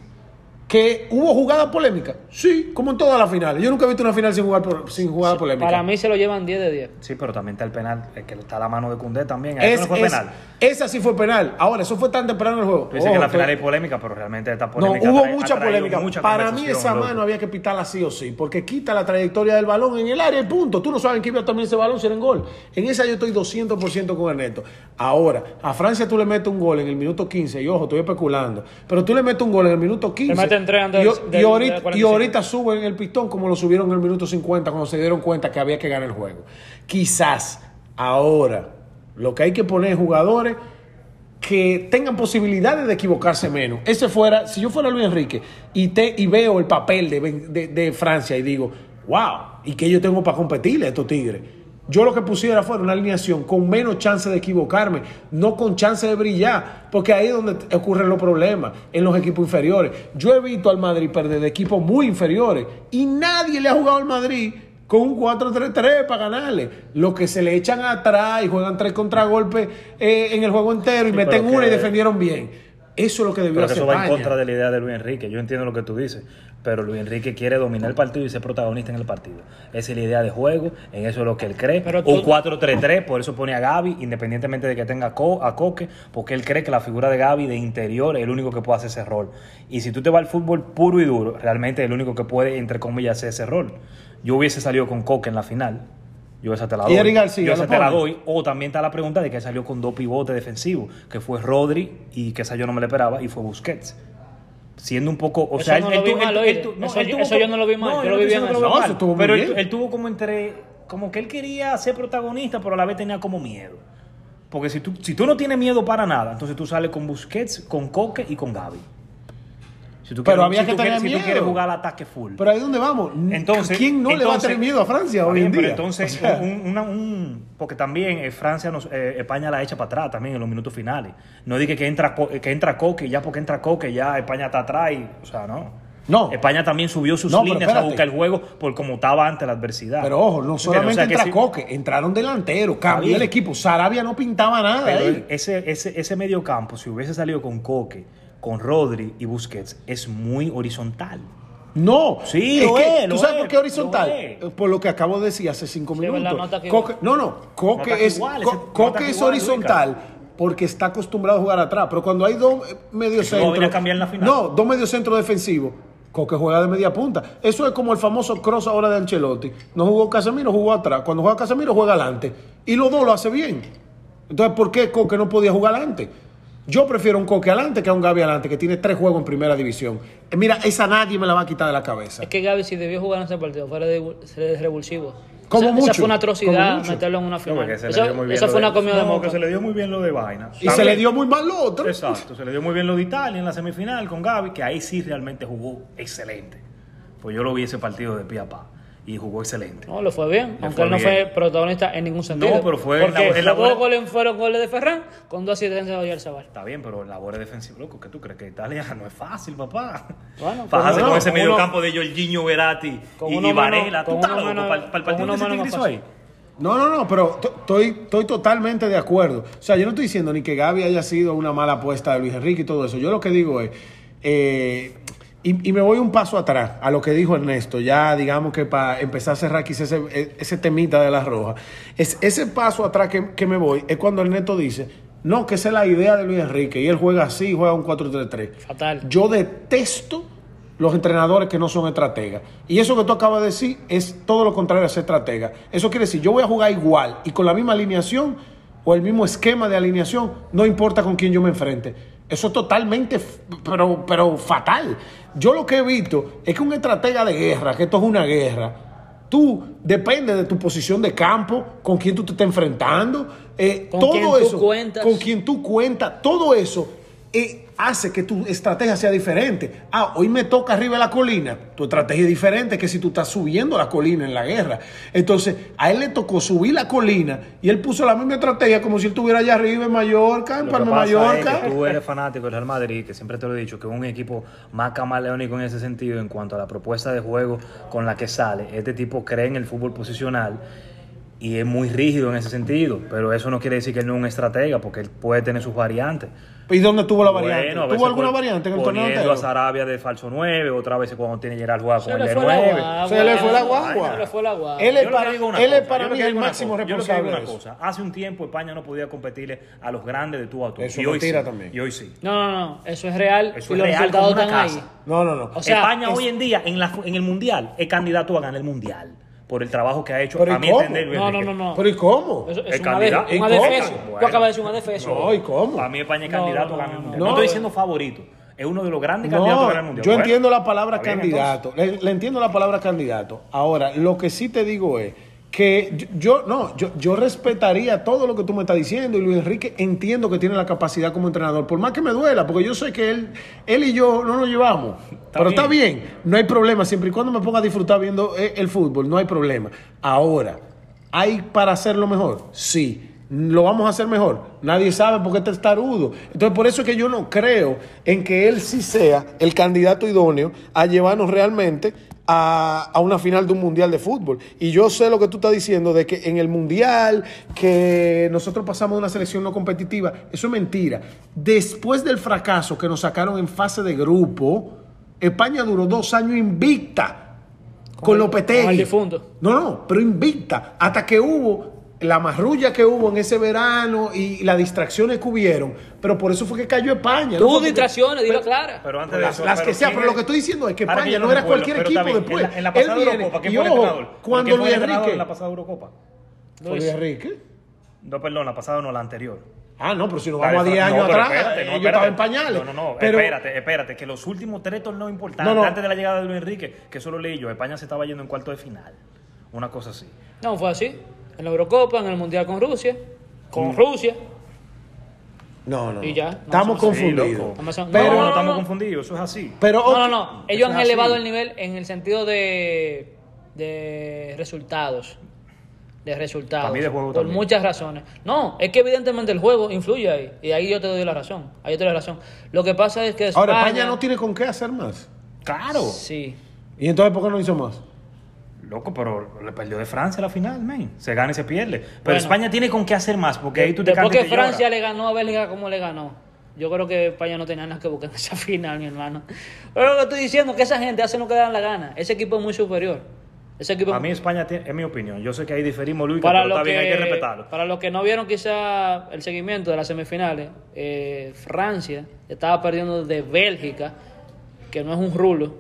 Speaker 1: ¿Que hubo jugada polémica? Sí, como en todas las finales. Yo nunca he visto una final sin, jugar por- sin jugada polémica.
Speaker 2: Para mí se lo llevan 10 de 10.
Speaker 3: Sí, pero también está el penal, el que está la mano de Cundé también.
Speaker 1: Es-
Speaker 3: Eso no fue
Speaker 1: es-
Speaker 3: penal.
Speaker 1: Esa sí fue penal. Ahora, eso fue tan temprano en el juego.
Speaker 3: Tú dices que en la
Speaker 1: fue-
Speaker 3: final hay polémica, pero realmente esta
Speaker 1: No,
Speaker 3: polémica
Speaker 1: hubo
Speaker 3: ha tra- ha
Speaker 1: mucha polémica.
Speaker 3: mucha
Speaker 1: Para mí esa
Speaker 3: loco.
Speaker 1: mano había que pitarla sí o sí, porque quita la trayectoria del balón en el área y punto. Tú no sabes que iba también ese balón si era en gol. En esa yo estoy 200% con Ernesto. Ahora, a Francia tú le metes un gol en el minuto 15, y ojo, estoy especulando, pero tú le metes un gol en el minuto 15
Speaker 2: meten tres antes
Speaker 1: y, y ahorita,
Speaker 2: del
Speaker 1: y
Speaker 2: 45.
Speaker 1: ahorita suben el pistón como lo subieron en el minuto 50 cuando se dieron cuenta que había que ganar el juego. Quizás ahora lo que hay que poner es jugadores que tengan posibilidades de equivocarse menos. Ese fuera, si yo fuera Luis Enrique y, te, y veo el papel de, de- de Francia y digo, wow, ¿y qué yo tengo para competirle a estos tigres? Yo lo que pusiera fuera una alineación con menos chance de equivocarme, no con chance de brillar, porque ahí es donde ocurren los problemas, en los equipos inferiores. Yo he visto al Madrid perder de equipos muy inferiores y nadie le ha jugado al Madrid con un 4-3-3 para ganarle. Lo que se le echan atrás y juegan tres contragolpes eh, en el juego entero y
Speaker 3: Sí,
Speaker 1: meten una y defendieron bien. Eso es lo que debió
Speaker 3: Pero que
Speaker 1: hacer
Speaker 3: eso va en contra de la idea de Luis Enrique. Yo entiendo lo que tú dices, pero Luis Enrique quiere dominar el partido y ser protagonista en el partido. Esa es la idea de juego, en eso es lo que él cree.
Speaker 2: Pero
Speaker 3: Un
Speaker 2: tú-
Speaker 3: 4-3-3, por eso pone a Gaby, independientemente de que tenga a Coque, porque él cree que la figura de Gaby de interior es el único que puede hacer ese rol. Y si tú te vas al fútbol puro y duro, realmente es el único que puede, entre comillas, hacer ese rol. Yo hubiese salido con Coque en la final. Yo esa te la
Speaker 1: Y
Speaker 3: doy.
Speaker 1: Eric García,
Speaker 3: Yo esa
Speaker 1: ¿lo
Speaker 3: te la doy. O también está la pregunta de que salió con dos pivotes defensivos, que fue Rodri y que esa yo no me la esperaba, y fue Busquets. Siendo un poco. O sea, él,
Speaker 2: mal,
Speaker 3: no,
Speaker 2: Eso yo-
Speaker 3: tuvo
Speaker 2: eso
Speaker 3: como-
Speaker 2: yo no lo vi mal,
Speaker 3: no,
Speaker 2: yo
Speaker 3: no
Speaker 2: lo vi bien
Speaker 3: lo
Speaker 1: eso
Speaker 3: mal, Pero él tuvo como entre. Como que él quería ser protagonista, pero a la vez tenía como miedo. Porque si tú, si tú no tienes miedo para nada, entonces tú sales con Busquets, con Coque y con Gaby. Si tú
Speaker 1: Pero
Speaker 3: quieres-
Speaker 1: había
Speaker 3: si
Speaker 1: que
Speaker 3: tú
Speaker 1: tener
Speaker 3: quieres- Si
Speaker 1: miedo.
Speaker 3: tú quieres jugar al ataque full.
Speaker 1: Pero ahí es donde vamos.
Speaker 3: Entonces,
Speaker 1: ¿Quién no le va a
Speaker 3: entonces-
Speaker 1: tener miedo a Francia hoy en
Speaker 3: bien, pero
Speaker 1: día?
Speaker 3: entonces,
Speaker 1: O sea,
Speaker 3: un, una- un- porque también eh, Francia, nos, eh, España la echa para atrás también en los minutos finales. No dije que entra, que entra Coque ya porque entra Coque ya España está atrás. y- o sea, no.
Speaker 1: No.
Speaker 3: España también subió sus
Speaker 1: No, pero
Speaker 3: líneas a buscar el juego por como estaba antes la adversidad.
Speaker 1: Pero ojo, no solamente
Speaker 3: O sea,
Speaker 1: entra
Speaker 3: si-
Speaker 1: Coque, entraron delanteros, cambió el equipo. Sarabia no pintaba nada
Speaker 3: Pero
Speaker 1: ahí.
Speaker 3: ese, ese, ese medio campo, si hubiese salido con Coque, con Rodri y Busquets, es muy horizontal.
Speaker 1: No,
Speaker 3: Sí,
Speaker 1: es
Speaker 3: lo
Speaker 1: que,
Speaker 3: es, lo
Speaker 1: ¿Tú sabes
Speaker 3: es,
Speaker 1: por qué horizontal?
Speaker 3: lo
Speaker 1: Por lo que acabo de decir hace cinco
Speaker 2: Sí,
Speaker 1: minutos. no, no, Coque es,
Speaker 3: igual,
Speaker 1: Co-
Speaker 3: ese-
Speaker 1: Coque
Speaker 3: nota que
Speaker 1: es
Speaker 3: igual,
Speaker 1: horizontal porque está acostumbrado a jugar atrás. Pero cuando hay dos eh, mediocentros.
Speaker 3: no cambiar la final.
Speaker 1: No, dos mediocentros defensivos. Coque juega de media punta. Eso es como el famoso cross ahora de Ancelotti. No jugó Casemiro, jugó atrás. Cuando juega Casemiro, juega adelante. Y los dos lo hace bien. Entonces, ¿por qué Coque no podía jugar adelante? Yo prefiero un Coque adelante que a un Gaby adelante, que tiene tres juegos en primera división. Eh, Mira, esa nadie me la va a quitar de la cabeza.
Speaker 2: Es que Gaby, si debió jugar en ese partido, fuera de, de revulsivo.
Speaker 1: Como
Speaker 2: esa,
Speaker 1: mucho,
Speaker 2: esa fue una atrocidad meterlo en una final.
Speaker 3: lo
Speaker 2: fue
Speaker 3: de-
Speaker 2: una comida de moco.
Speaker 3: que se le dio muy bien lo de vaina.
Speaker 1: Y se le dio muy mal lo otro.
Speaker 3: Exacto, se le dio muy bien lo de Italia en la semifinal con Gaby, que ahí sí realmente jugó excelente. Pues yo lo vi ese partido de pie a pa y jugó excelente.
Speaker 2: No, le fue bien,
Speaker 3: Le
Speaker 2: aunque
Speaker 3: fue
Speaker 2: él no
Speaker 3: bien.
Speaker 2: fue protagonista en ningún sentido.
Speaker 3: No, pero fue
Speaker 2: Porque
Speaker 3: la- en la
Speaker 2: los dos
Speaker 3: buena-
Speaker 2: goles fueron goles de Ferran con dos asistencias de Oyarzabal.
Speaker 3: Está bien, pero en labores defensivas, loco, ¿qué tú crees? Que Italia no es fácil, papá.
Speaker 2: Bueno, no,
Speaker 3: con ese medio
Speaker 2: uno-
Speaker 3: campo de Jorginho Verati y, y Varela. ¿Tú estás loco para, el partido que
Speaker 2: fácil.
Speaker 3: ahí?
Speaker 1: No, no, no, pero estoy, estoy totalmente de acuerdo. O sea, yo no estoy diciendo ni que Gaby haya sido una mala apuesta de Luis Enrique y todo eso. Yo lo que digo es, eh, y, y me voy un paso atrás a lo que dijo Ernesto, ya digamos que para empezar a cerrar quizás ese, ese temita de la roja. Es, ese paso atrás que, que me voy es cuando Ernesto dice, no, que esa es la idea de Luis Enrique y él juega así, juega un 4-3-3.
Speaker 2: Fatal.
Speaker 1: Yo detesto los entrenadores que no son estrategas. Y eso que tú acabas de decir es todo lo contrario a ser estratega. Eso quiere decir, yo voy a jugar igual y con la misma alineación o el mismo esquema de alineación, no importa con quién yo me enfrente. Eso es totalmente, pero, pero fatal. Yo lo que he visto es que un estratega de guerra, que esto es una guerra, tú depende de tu posición de campo, con quién tú te estás enfrentando, eh,
Speaker 2: Con
Speaker 1: todo
Speaker 2: quién tú
Speaker 1: eso,
Speaker 2: cuentas.
Speaker 1: con quien tú cuentas, todo eso eh, hace que tu estrategia sea diferente. Ah, hoy me toca arriba de la colina, tu estrategia es diferente que si tú estás subiendo la colina en la guerra. Entonces, a él le tocó subir la colina y él puso la misma estrategia como si él estuviera allá arriba en Mallorca, en Palma
Speaker 3: es
Speaker 1: Mallorca.
Speaker 3: que tú eres fanático del Real Madrid, que siempre te lo he dicho, que es un equipo más camaleónico en ese sentido en cuanto a la propuesta de juego con la que sale. Este tipo cree en el fútbol posicional y es muy rígido en ese sentido, pero eso no quiere decir que él no es un estratega, porque él puede tener sus variantes.
Speaker 1: ¿Y dónde tuvo la variante?
Speaker 3: Bueno,
Speaker 1: ¿Tuvo alguna variante en el torneo entero?
Speaker 3: a Sarabia de falso 9, otra vez cuando tiene Gerard juega
Speaker 2: Se
Speaker 3: con
Speaker 2: le
Speaker 3: el de
Speaker 2: fue la
Speaker 3: 9.
Speaker 2: guagua.
Speaker 1: Se le fue la guagua.
Speaker 2: Se le fue la guagua.
Speaker 1: Él es
Speaker 3: Yo
Speaker 1: para,
Speaker 3: una
Speaker 1: él es para
Speaker 3: yo
Speaker 1: mí el
Speaker 3: una
Speaker 1: máximo
Speaker 3: cosa, yo
Speaker 1: responsable
Speaker 3: una
Speaker 1: de eso.
Speaker 3: cosa, Hace un tiempo España no podía competirle a los grandes de tú a tú.
Speaker 1: Eso
Speaker 3: y
Speaker 1: es
Speaker 3: hoy
Speaker 1: mentira
Speaker 3: sí,
Speaker 1: también.
Speaker 3: Y hoy sí.
Speaker 2: No, no, no. Eso es real.
Speaker 3: Eso
Speaker 2: y
Speaker 3: es
Speaker 2: los
Speaker 3: real
Speaker 2: resultados
Speaker 3: una
Speaker 2: están
Speaker 3: casa.
Speaker 2: ahí.
Speaker 1: No, no, no.
Speaker 2: O sea,
Speaker 3: España
Speaker 2: es-
Speaker 3: hoy en día en, la, en el Mundial es candidato a ganar el Mundial por el trabajo que ha hecho
Speaker 1: Pero ¿y
Speaker 3: a mi
Speaker 1: cómo?
Speaker 3: entender
Speaker 2: No, no, no, no.
Speaker 1: ¿Pero y cómo?
Speaker 3: El
Speaker 2: es un
Speaker 3: candidato.
Speaker 2: adef-
Speaker 1: ¿Y
Speaker 2: un adefesio. Tú acabas de decir un adefesio.
Speaker 1: No, ¿y cómo?
Speaker 3: Para mí España es candidato
Speaker 2: no,
Speaker 3: a ganar el Mundial.
Speaker 1: no.
Speaker 3: No, estoy diciendo favorito. Es uno de los grandes candidatos a ganar el Mundial.
Speaker 1: yo entiendo la palabra candidato. Le, le entiendo la palabra candidato. Ahora, lo que sí te digo es que yo, no, yo, yo respetaría todo lo que tú me estás diciendo y Luis Enrique entiendo que tiene la capacidad como entrenador, por más que me duela, porque yo sé que él, él y yo no nos llevamos, pero está bien, no hay problema, siempre y cuando me ponga a disfrutar viendo eh, el fútbol, no hay problema. Ahora, ¿hay para hacerlo mejor? Sí. ¿Lo vamos a hacer mejor? Nadie sabe porque este es tarudo. Entonces, por eso es que yo no creo en que él sí sea el candidato idóneo a llevarnos realmente a, a una final de un mundial de fútbol. Y yo sé lo que tú estás diciendo de que en el mundial, que nosotros pasamos una selección no competitiva, eso es mentira. Después del fracaso que nos sacaron en fase de grupo, España duró dos años invicta con,
Speaker 2: el-
Speaker 1: Lopetegui.
Speaker 2: con el difunto.
Speaker 1: No, no, pero invicta. Hasta que hubo la marrulla que hubo en ese verano y las distracciones que hubieron. Pero por eso fue que cayó España.
Speaker 2: Tuvo distracciones, dilo clara.
Speaker 3: Pero antes de
Speaker 1: las,
Speaker 3: eso,
Speaker 1: las que sea,
Speaker 3: ¿quién
Speaker 1: pero lo que estoy diciendo es que España no era
Speaker 3: recuerdo,
Speaker 1: cualquier equipo después.
Speaker 3: En la, en la
Speaker 1: Él
Speaker 3: pasada
Speaker 1: viene,
Speaker 3: Eurocopa, ¿quién
Speaker 1: y
Speaker 3: fue el entrenador?
Speaker 1: Cuando
Speaker 3: ¿Quién fue
Speaker 1: Luis
Speaker 3: el
Speaker 1: Enrique.
Speaker 3: en la pasada Eurocopa?
Speaker 1: ¿Fue Luis Enrique?
Speaker 3: No, perdón, la pasada no, la anterior.
Speaker 1: Ah, no, pero si nos vamos a
Speaker 3: de
Speaker 1: 10
Speaker 3: Fran-
Speaker 1: años
Speaker 3: no,
Speaker 1: atrás,
Speaker 3: espérate, no,
Speaker 1: yo estaba en pañales.
Speaker 3: No, no, no,
Speaker 1: pero,
Speaker 3: espérate, espérate, que los últimos tres torneos importantes,
Speaker 1: No, no.
Speaker 3: antes de la llegada de Luis Enrique, que eso lo leí yo, España se estaba yendo en cuarto de final. Una cosa así.
Speaker 2: No, fue así. En la Eurocopa, en el Mundial con Rusia. Con Rusia.
Speaker 1: No, no.
Speaker 2: Y ya, no,
Speaker 1: Estamos confundidos.
Speaker 2: Amazon-
Speaker 3: Pero
Speaker 2: No,
Speaker 3: no,
Speaker 2: no,
Speaker 3: estamos confundidos, eso es así.
Speaker 1: Pero,
Speaker 2: No, no, no. Ellos han
Speaker 3: así.
Speaker 2: elevado el nivel en el sentido de, de resultados. De resultados.
Speaker 3: Para mí de juego
Speaker 2: por
Speaker 3: también.
Speaker 2: muchas razones. No, es que evidentemente el juego influye ahí. Y ahí yo te doy la razón. Ahí yo te doy la razón. Lo que pasa es que España...
Speaker 1: Ahora, España no tiene con qué hacer más.
Speaker 3: Claro.
Speaker 2: Sí.
Speaker 1: ¿Y entonces por qué no hizo más?
Speaker 3: Loco, pero le perdió de Francia la final, man. Se gana y se pierde. Pero
Speaker 2: Bueno.
Speaker 3: España tiene con qué hacer más, porque ahí tú te
Speaker 2: Después
Speaker 3: cantas y
Speaker 2: que
Speaker 3: te
Speaker 2: Francia le ganó a Bélgica como le ganó. Yo creo que España no tenía nada que buscar en esa final, mi hermano. Pero lo que estoy diciendo es que esa gente hace lo que dan la gana. Ese equipo es muy superior. Ese equipo
Speaker 3: A mí España tiene, es mi opinión. Yo sé que ahí diferimos, Luis,
Speaker 2: para
Speaker 3: pero está bien, hay que respetarlo.
Speaker 2: Para los que no vieron quizá el seguimiento de las semifinales, eh, Francia estaba perdiendo de Bélgica, que no es un rulo.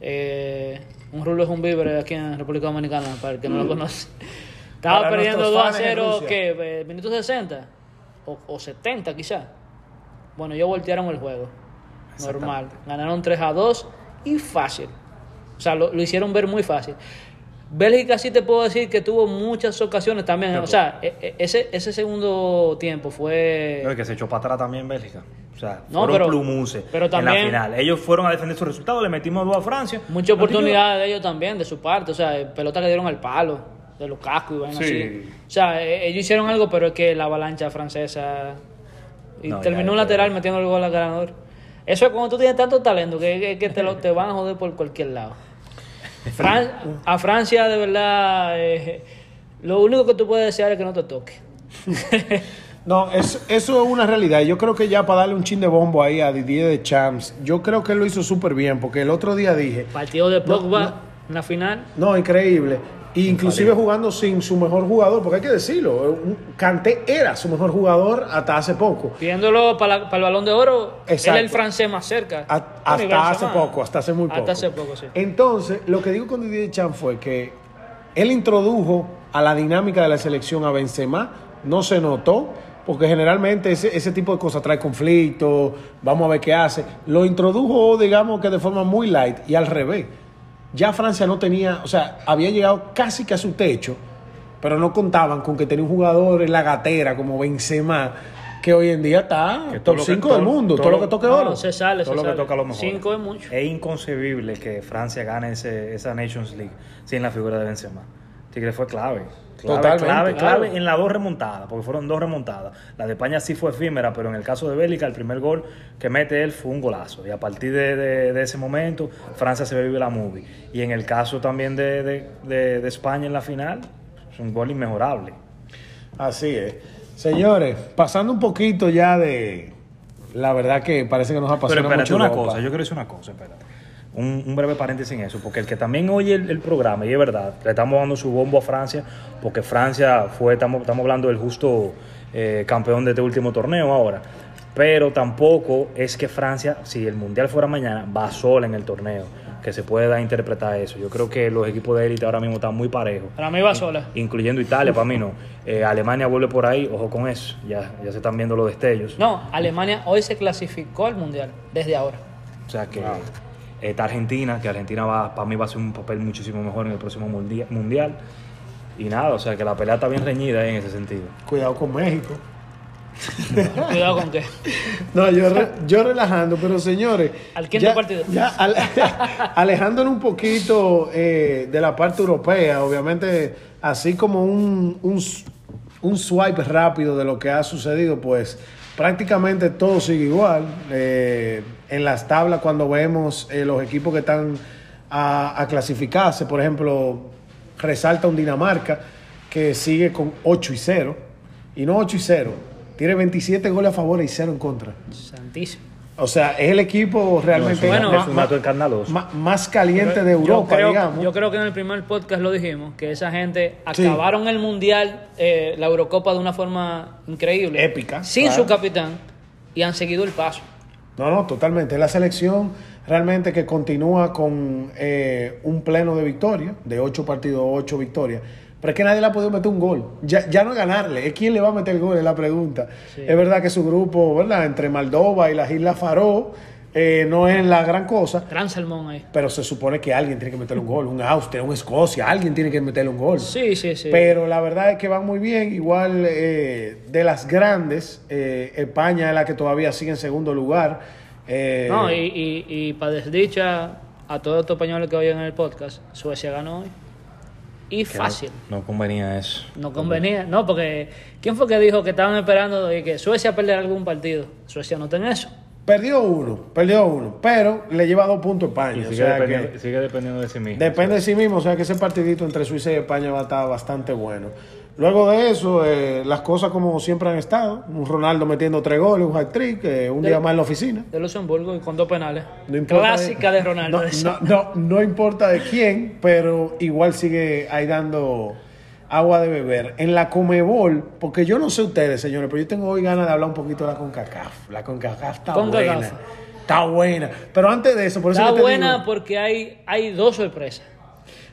Speaker 2: Eh, un rulo es un víver aquí en República Dominicana, para el que no lo conoce. Estaba
Speaker 1: Para
Speaker 2: perdiendo
Speaker 1: nuestros
Speaker 2: 2 a
Speaker 1: fans en
Speaker 2: 0,
Speaker 1: Rusia.
Speaker 2: ¿qué? Eh, ¿Minutos 60? O, o 70 quizá. Bueno, ellos voltearon el juego. Normal. Ganaron 3 a 2 y fácil. O sea, lo, lo hicieron ver muy fácil. Bélgica sí te puedo decir que tuvo muchas ocasiones también. O sea, e- e- ese, ese segundo tiempo fue...
Speaker 3: No, que se echó para atrás también Bélgica. O sea,
Speaker 2: No,
Speaker 3: fueron
Speaker 2: pero-
Speaker 3: plumuses
Speaker 2: pero
Speaker 3: en
Speaker 2: también-
Speaker 3: la final. Ellos fueron a defender su resultado, le metimos dos a Francia.
Speaker 2: Muchas
Speaker 3: Nos
Speaker 2: oportunidades de ellos también, de su parte. O sea, pelota que dieron al palo, de los cascos y vainas
Speaker 3: Sí.
Speaker 2: así. O sea, e- ellos hicieron algo, pero es que la avalancha francesa. Y
Speaker 3: No,
Speaker 2: terminó
Speaker 3: ya,
Speaker 2: un
Speaker 3: ya.
Speaker 2: lateral metiendo el gol al ganador. Eso es cuando tú tienes tanto talento que, que- que te, lo, te van a joder por cualquier lado. Fran- a Francia, de verdad, eh, lo único que tú puedes desear es que no te toque.
Speaker 1: No, es- eso es una realidad. Yo creo que ya para darle un chin de bombo ahí a Didier de Champs, yo creo que él lo hizo súper bien, porque el otro día dije,
Speaker 2: Partido de Pogba
Speaker 1: no.
Speaker 2: en la final.
Speaker 1: no, increíble. E inclusive jugando sin su mejor jugador, porque hay que decirlo, Kanté era su mejor jugador hasta hace poco.
Speaker 2: Pidiéndolo para, para el balón de oro, él es
Speaker 1: Exacto.
Speaker 2: el francés más cerca.
Speaker 1: A- hasta
Speaker 2: Benzema.
Speaker 1: hace poco, hasta hace muy poco.
Speaker 2: Hasta hace poco, sí.
Speaker 1: Entonces, lo que digo con Didier Champs fue que él introdujo a la dinámica de la selección a Benzema, no se notó, porque generalmente ese, ese tipo de cosas trae conflicto, vamos a ver qué hace. Lo introdujo, digamos que de forma muy light y al revés. Ya Francia no tenía, o sea, había llegado casi que a su techo, pero no contaban con que tenía un jugador en la gatera como Benzema, que hoy en día está
Speaker 3: Que todo
Speaker 1: top
Speaker 3: lo que-
Speaker 1: 5
Speaker 3: todo-
Speaker 1: del mundo, todo,
Speaker 3: todo
Speaker 1: lo que toque
Speaker 2: No,
Speaker 1: oro.
Speaker 2: se sale,
Speaker 3: Todo
Speaker 2: se
Speaker 3: lo que toca a lo mejor.
Speaker 2: Cinco es mucho.
Speaker 3: Es inconcebible que Francia gane ese, esa Nations League sin la figura de Benzema. Tigre fue clave. Clave,
Speaker 1: Totalmente,
Speaker 3: clave,
Speaker 1: claro.
Speaker 3: clave en las dos remontadas, porque fueron dos remontadas. La de España sí fue efímera, pero en el caso de Bélgica, el primer gol que mete él fue un golazo. Y a partir de, de- de ese momento, Francia se vive la movie. Y en el caso también de, de- de- de España en la final, es un gol inmejorable.
Speaker 1: Así es. Señores, pasando un poquito ya de... La verdad que parece que nos ha pasado
Speaker 3: Pero espérate una cosa, yo quiero decir una cosa, espérate. Un, un breve paréntesis en eso, porque el que también oye el, el programa, y es verdad, le estamos dando su bombo a Francia, porque Francia fue, estamos, estamos hablando del justo eh, campeón de este último torneo ahora, pero tampoco es que Francia, si el Mundial fuera mañana, va sola en el torneo, que se pueda interpretar eso. Yo creo que los equipos de élite ahora mismo están muy parejos.
Speaker 2: Para mí va sola.
Speaker 3: Incluyendo Italia, para mí no. Eh, Alemania vuelve por ahí, ojo con eso. Ya, ya se están viendo los destellos.
Speaker 2: No, Alemania hoy se clasificó al mundial, desde ahora.
Speaker 3: O sea que está Argentina, que Argentina va, para mí va a hacer un papel muchísimo mejor en el próximo mundia- mundial. y nada, o sea que la pelea está bien reñida en ese sentido.
Speaker 1: Cuidado con México.
Speaker 2: Cuidado con qué.
Speaker 1: No, yo, re- yo relajando, pero señores.
Speaker 2: Al quinto partido.
Speaker 1: Ya ale- alejándonos un poquito eh, de la parte europea, obviamente, así como un, un, un swipe rápido de lo que ha sucedido, pues prácticamente todo sigue igual. Eh, en las tablas, cuando vemos eh, los equipos que están a, a clasificarse, por ejemplo, resalta un Dinamarca que sigue con 8 y 0, y no 8 y 0. Tiene 27 goles a favor y 0 en contra.
Speaker 2: Santísimo.
Speaker 1: O sea, es el equipo realmente
Speaker 2: Bueno,
Speaker 1: más,
Speaker 3: es un dato escandaloso.
Speaker 1: más- más caliente de Europa,
Speaker 2: yo creo,
Speaker 1: digamos.
Speaker 2: Yo creo que en el primer podcast lo dijimos, que esa gente
Speaker 1: Sí.
Speaker 2: acabaron el Mundial, eh, la Eurocopa de una forma increíble.
Speaker 1: Épica,
Speaker 2: Sin
Speaker 1: claro.
Speaker 2: su capitán y han seguido el paso.
Speaker 1: No, no, totalmente. Es la selección realmente que continúa con eh, un pleno de victoria, de 8 partidos, 8 victorias. Pero es que nadie le ha podido meter un gol. Ya, ya no es ganarle, es quién le va a meter el gol, es la pregunta.
Speaker 2: Sí.
Speaker 1: Es verdad que su grupo, ¿verdad? Entre Moldova y las Islas Faró, eh, no es la gran cosa.
Speaker 2: Gran salmón ahí.
Speaker 1: Pero se supone que alguien tiene que meterle un gol. Un Austria, un Escocia, alguien tiene que meterle un gol.
Speaker 2: Sí, sí, sí.
Speaker 1: Pero la verdad es que van muy bien. Igual eh, de las grandes, eh, España es la que todavía sigue en segundo lugar. Eh,
Speaker 2: No, y, y, y para desdicha a todos estos españoles que oyen el podcast, Suecia ganó hoy. Y
Speaker 3: no-
Speaker 2: fácil.
Speaker 3: No, convenía eso.
Speaker 2: No convenía, no, porque ¿quién fue que dijo que estaban esperando de que Suecia perdiera algún partido? Suecia no tiene eso.
Speaker 1: Perdió uno, perdió uno, pero le lleva dos puntos a
Speaker 3: Y
Speaker 1: España. o
Speaker 3: sigue,
Speaker 1: sea
Speaker 3: dependiendo,
Speaker 1: que
Speaker 3: sigue dependiendo de sí mismo.
Speaker 1: depende de sí mismo, o sea que ese partidito entre Suiza y España va a estar bastante bueno. Luego de eso, eh, las cosas como siempre han estado. Un Ronaldo metiendo tres goles, un hat-trick, eh, un
Speaker 2: De-
Speaker 1: día más en la oficina.
Speaker 2: De Luxemburgo y con dos penales.
Speaker 1: No
Speaker 2: Clásica de Ronaldo.
Speaker 1: No,
Speaker 2: esa.
Speaker 1: no, no, no importa de quién, pero igual sigue ahí dando agua de beber. En la Comebol, porque yo no sé ustedes, señores, pero yo tengo hoy ganas de hablar un poquito de la CONCACAF. La CONCACAF está buena. Está buena. Pero antes de eso, por eso
Speaker 2: Está
Speaker 1: que te
Speaker 2: buena
Speaker 1: digo-
Speaker 2: porque hay, hay dos sorpresas.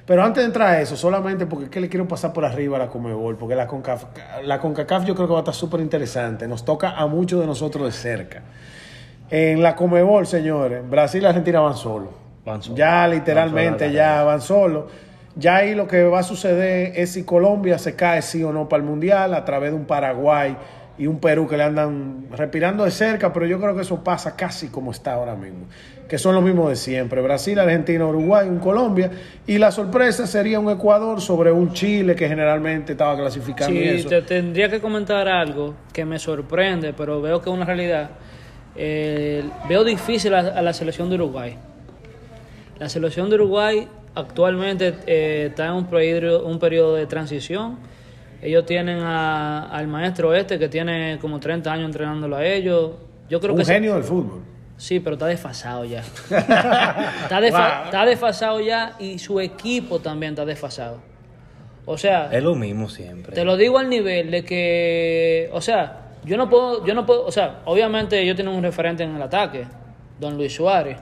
Speaker 1: pero antes de entrar a eso, solamente porque es que le quiero pasar por arriba a la Comebol, porque la CONCACAF, la CONCACAF yo creo que va a estar súper interesante. Nos toca a muchos de nosotros de cerca. En la Comebol, señores, Brasil y Argentina van solos.
Speaker 3: Van solos.
Speaker 1: Ya literalmente
Speaker 3: Van
Speaker 1: ya van solos. Ya ahí lo que va a suceder es si Colombia se cae sí o no para el Mundial a través de un Paraguay y un Perú que le andan respirando de cerca, pero yo creo que eso pasa casi como está ahora mismo, que son los mismos de siempre, Brasil, Argentina, Uruguay, un Colombia, y la sorpresa sería un Ecuador sobre un Chile que generalmente estaba clasificando y
Speaker 2: Sí,
Speaker 1: eso.
Speaker 2: te tendría que comentar algo que me sorprende, pero veo que es una realidad. Eh, veo difícil a, a la selección de Uruguay. La selección de Uruguay actualmente eh, está en un periodo, un periodo de transición. Ellos tienen a- al maestro este que tiene como 30 años entrenándolo a ellos. Yo creo
Speaker 1: un
Speaker 2: que se-
Speaker 1: genio del fútbol.
Speaker 2: Sí, pero está desfasado ya. está,
Speaker 1: Wow.
Speaker 2: está desfasado ya y su equipo también está desfasado. O sea,
Speaker 3: Es lo mismo siempre.
Speaker 2: te lo digo al nivel de que, o sea, yo no puedo, yo no puedo, o sea, obviamente ellos tienen un referente en el ataque, Don Luis Suárez,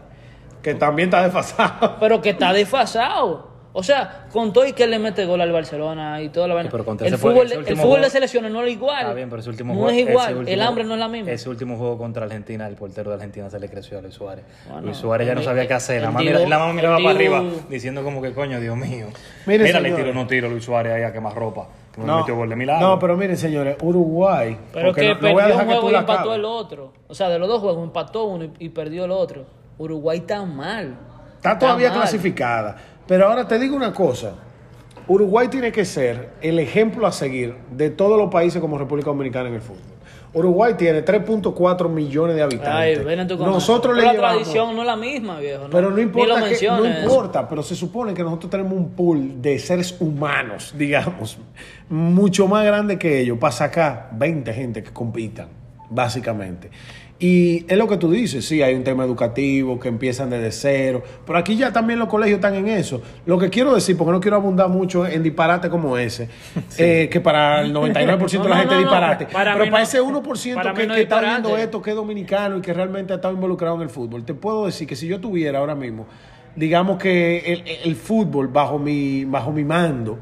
Speaker 1: Que también está desfasado.
Speaker 2: pero que está desfasado. O sea, con todo y que él le mete gol al Barcelona y toda la vaina.
Speaker 3: pero contra
Speaker 2: el fútbol, el
Speaker 3: último
Speaker 2: fútbol
Speaker 3: juego-
Speaker 2: de selecciones no es igual.
Speaker 3: Está bien, pero ese último
Speaker 2: no
Speaker 3: juego.
Speaker 2: es igual.
Speaker 3: último-
Speaker 2: el hambre no es la misma.
Speaker 3: Ese último juego contra Argentina, el portero de Argentina se le creció a Luis Suárez.
Speaker 2: Bueno,
Speaker 3: Luis Suárez ya no
Speaker 2: el-
Speaker 3: sabía qué hacer. La
Speaker 2: el
Speaker 3: mamá, la miraba
Speaker 2: el
Speaker 3: para arriba diciendo como que coño, Dios mío.
Speaker 1: Mire,
Speaker 3: Mira, le tiro, no tiro Luis Suárez ahí a quemar ropa. Que
Speaker 1: No,
Speaker 3: metió gol de milagro.
Speaker 1: no, pero miren, señores, Uruguay.
Speaker 2: Pero
Speaker 1: porque
Speaker 2: que
Speaker 1: no-
Speaker 2: perdió
Speaker 1: dejar
Speaker 2: un juego y empató el otro. O sea, de los dos juegos empató uno y, y perdió el otro. Uruguay está mal.
Speaker 1: Está todavía
Speaker 2: mal.
Speaker 1: clasificada. Pero ahora te digo una cosa. Uruguay tiene que ser el ejemplo a seguir de todos los países como República Dominicana en el fútbol. Uruguay tiene 3.4 millones de
Speaker 2: Ay,
Speaker 1: habitantes.
Speaker 2: ven tú con
Speaker 1: nosotros le
Speaker 2: la
Speaker 1: llevamos,
Speaker 2: tradición no es la misma, viejo.
Speaker 1: pero no importa,
Speaker 2: lo
Speaker 1: que, no importa, pero se supone que nosotros tenemos un pool de seres humanos, digamos, mucho más grande que ellos, para sacar 20 gente que compitan, básicamente. Y es lo que tú dices, sí, hay un tema educativo que empiezan desde cero, pero aquí ya también los colegios están en eso. Lo que quiero decir, porque no quiero abundar mucho en disparate como ese, eh, que para el 99% de la
Speaker 2: No, no,
Speaker 1: gente
Speaker 2: no,
Speaker 1: es
Speaker 2: no,
Speaker 1: disparate,
Speaker 2: para
Speaker 1: pero para
Speaker 2: no-
Speaker 1: ese 1%
Speaker 2: para
Speaker 1: que,
Speaker 2: no
Speaker 1: está viendo esto, que es dominicano y que realmente ha estado involucrado en el fútbol, te puedo decir que si yo tuviera ahora mismo, digamos que el, el fútbol bajo mi, bajo mi mando,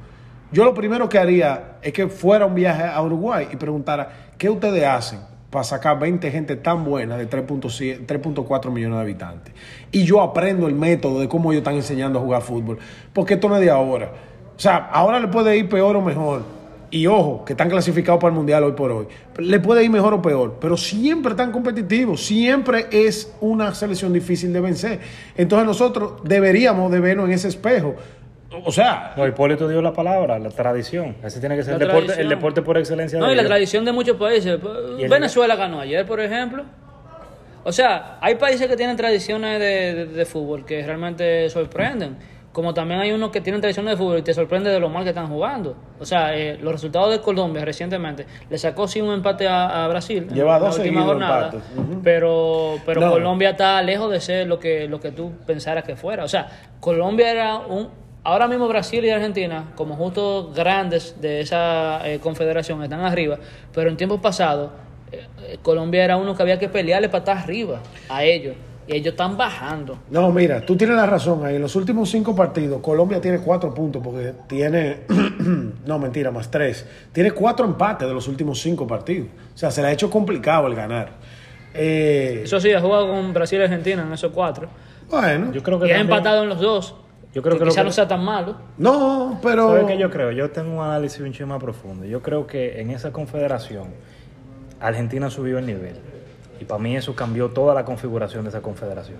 Speaker 1: yo lo primero que haría es que fuera un viaje a Uruguay y preguntara, ¿qué ustedes hacen para sacar 20 gente tan buena de 3.7 3.4 millones de habitantes? Y yo aprendo el método de cómo ellos están enseñando a jugar fútbol, porque esto no es de ahora. O sea, ahora le puede ir peor o mejor. Y ojo, que están clasificados para el Mundial hoy por hoy. Le puede ir mejor o peor, pero siempre están competitivos. Siempre es una selección difícil de vencer. Entonces nosotros deberíamos de vernos en ese espejo. O sea,
Speaker 3: No, Hipólito dio la palabra, la tradición. Ese tiene que ser
Speaker 2: La
Speaker 3: el deporte, el deporte por excelencia.
Speaker 2: No,
Speaker 3: de
Speaker 2: y la tradición de muchos países.
Speaker 3: El-
Speaker 2: Venezuela ganó ayer, por ejemplo. O sea, hay países que tienen tradiciones de, de- de fútbol que realmente sorprenden. Como también hay unos que tienen tradiciones de fútbol y te sorprende de lo mal que están jugando. O sea, eh, los resultados de Colombia recientemente le sacó sí un empate a, a Brasil en
Speaker 1: Lleva
Speaker 2: la
Speaker 1: dos
Speaker 2: última jornada. Pero, pero
Speaker 1: No.
Speaker 2: Colombia está lejos de ser lo que, lo que tú pensaras que fuera. O sea, Colombia era un. Ahora mismo Brasil y Argentina, como justo grandes de esa eh, confederación, están arriba. Pero en tiempos pasados, eh, Colombia era uno que había que pelearle para estar arriba a ellos. Y ellos están bajando.
Speaker 1: no, mira, tú tienes la razón ahí. En los últimos cinco partidos, Colombia tiene cuatro puntos porque tiene, no mentira, más tres. Tiene cuatro empates de los últimos cinco partidos. O sea, se le ha hecho complicado el ganar. Eh,
Speaker 2: Eso sí, ha jugado con Brasil y Argentina en esos cuatro.
Speaker 1: bueno,
Speaker 3: Yo creo que
Speaker 2: Y ha empatado en los dos.
Speaker 3: Yo creo que lo
Speaker 2: quizá
Speaker 3: que-
Speaker 2: no sea tan malo.
Speaker 1: no, pero...
Speaker 3: ¿Sabes qué yo creo? Yo tengo un análisis un chingo más profundo. Yo creo que en esa confederación Argentina subió el nivel. Y para mí eso cambió toda la configuración de esa confederación.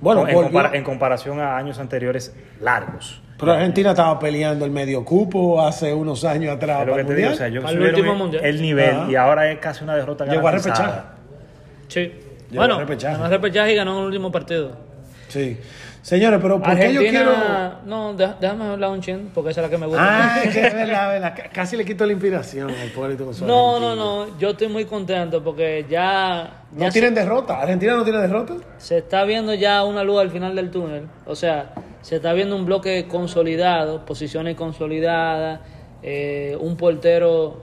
Speaker 1: Bueno,
Speaker 3: en, en comparación a años anteriores largos.
Speaker 1: pero Argentina estaba peleando el medio cupo hace unos años atrás.
Speaker 3: Es lo
Speaker 1: para
Speaker 3: que
Speaker 1: el
Speaker 3: te digo,
Speaker 1: Mundial.
Speaker 3: o sea, ellos
Speaker 2: Para el
Speaker 3: subieron
Speaker 2: último
Speaker 3: el-
Speaker 2: mundial.
Speaker 3: el nivel
Speaker 1: Ajá.
Speaker 3: y ahora es casi una derrota
Speaker 1: Llegó a repechaje.
Speaker 2: Sí.
Speaker 1: Llegó
Speaker 2: bueno,
Speaker 1: al repechaje.
Speaker 2: el repechaje y ganó en el último partido.
Speaker 1: Sí. Señores, pero ¿por qué yo quiero...?
Speaker 2: Argentina, no, déjame hablar un chin, porque esa es la que me gusta.
Speaker 1: Ah, es que es verdad, Casi le quito la inspiración al Hipólito con su
Speaker 2: no, no,
Speaker 1: Argentina.
Speaker 2: no, yo estoy muy contento porque ya,
Speaker 1: No
Speaker 2: ya
Speaker 1: tienen derrota. Argentina no tiene derrota.
Speaker 2: se, se está viendo ya una luz al final del túnel. O sea, se está viendo un bloque consolidado, posiciones consolidadas, eh, un portero,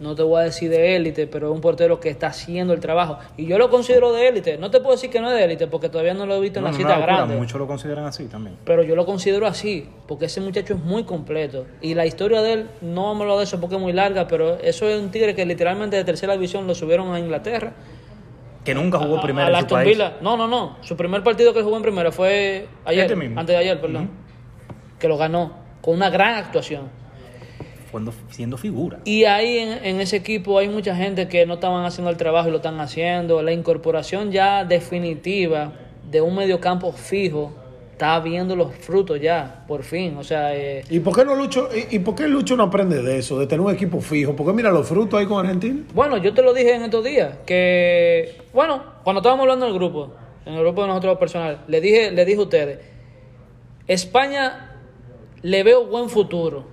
Speaker 2: no te voy a decir de élite, pero un portero que está haciendo el trabajo. Y yo lo considero de élite. No te puedo decir que no es de élite porque todavía no lo he visto en
Speaker 3: No,
Speaker 2: la
Speaker 3: no,
Speaker 2: cita
Speaker 3: locura,
Speaker 2: grande.
Speaker 3: Muchos lo consideran así también.
Speaker 2: Pero yo lo considero así, porque ese muchacho es muy completo. Y la historia de él, no vamos a hablar de eso porque es muy larga, pero eso es un tigre que literalmente de tercera división lo subieron a Inglaterra.
Speaker 3: Que nunca jugó
Speaker 2: a-
Speaker 3: primero en su
Speaker 2: Aston
Speaker 3: país.
Speaker 2: Villa. No, no, no. Su primer partido que jugó en primera fue ayer,
Speaker 3: Este mismo.
Speaker 2: antes de ayer, perdón. Que lo ganó con una gran actuación.
Speaker 3: Siendo, siendo figura.
Speaker 2: Y ahí en, en ese equipo hay mucha gente que no estaban haciendo el trabajo y lo están haciendo. La incorporación ya definitiva de un mediocampo fijo está viendo los frutos ya, por fin. O sea, eh,
Speaker 1: ¿Y por qué no Lucho, y, y por qué Lucho no aprende de eso, de tener un equipo fijo? Porque mira los frutos ahí con Argentina.
Speaker 2: bueno, yo te lo dije en estos días, que, bueno, cuando estábamos hablando en el grupo, en el grupo de nosotros personal, le dije, le dije a ustedes, España le veo buen futuro,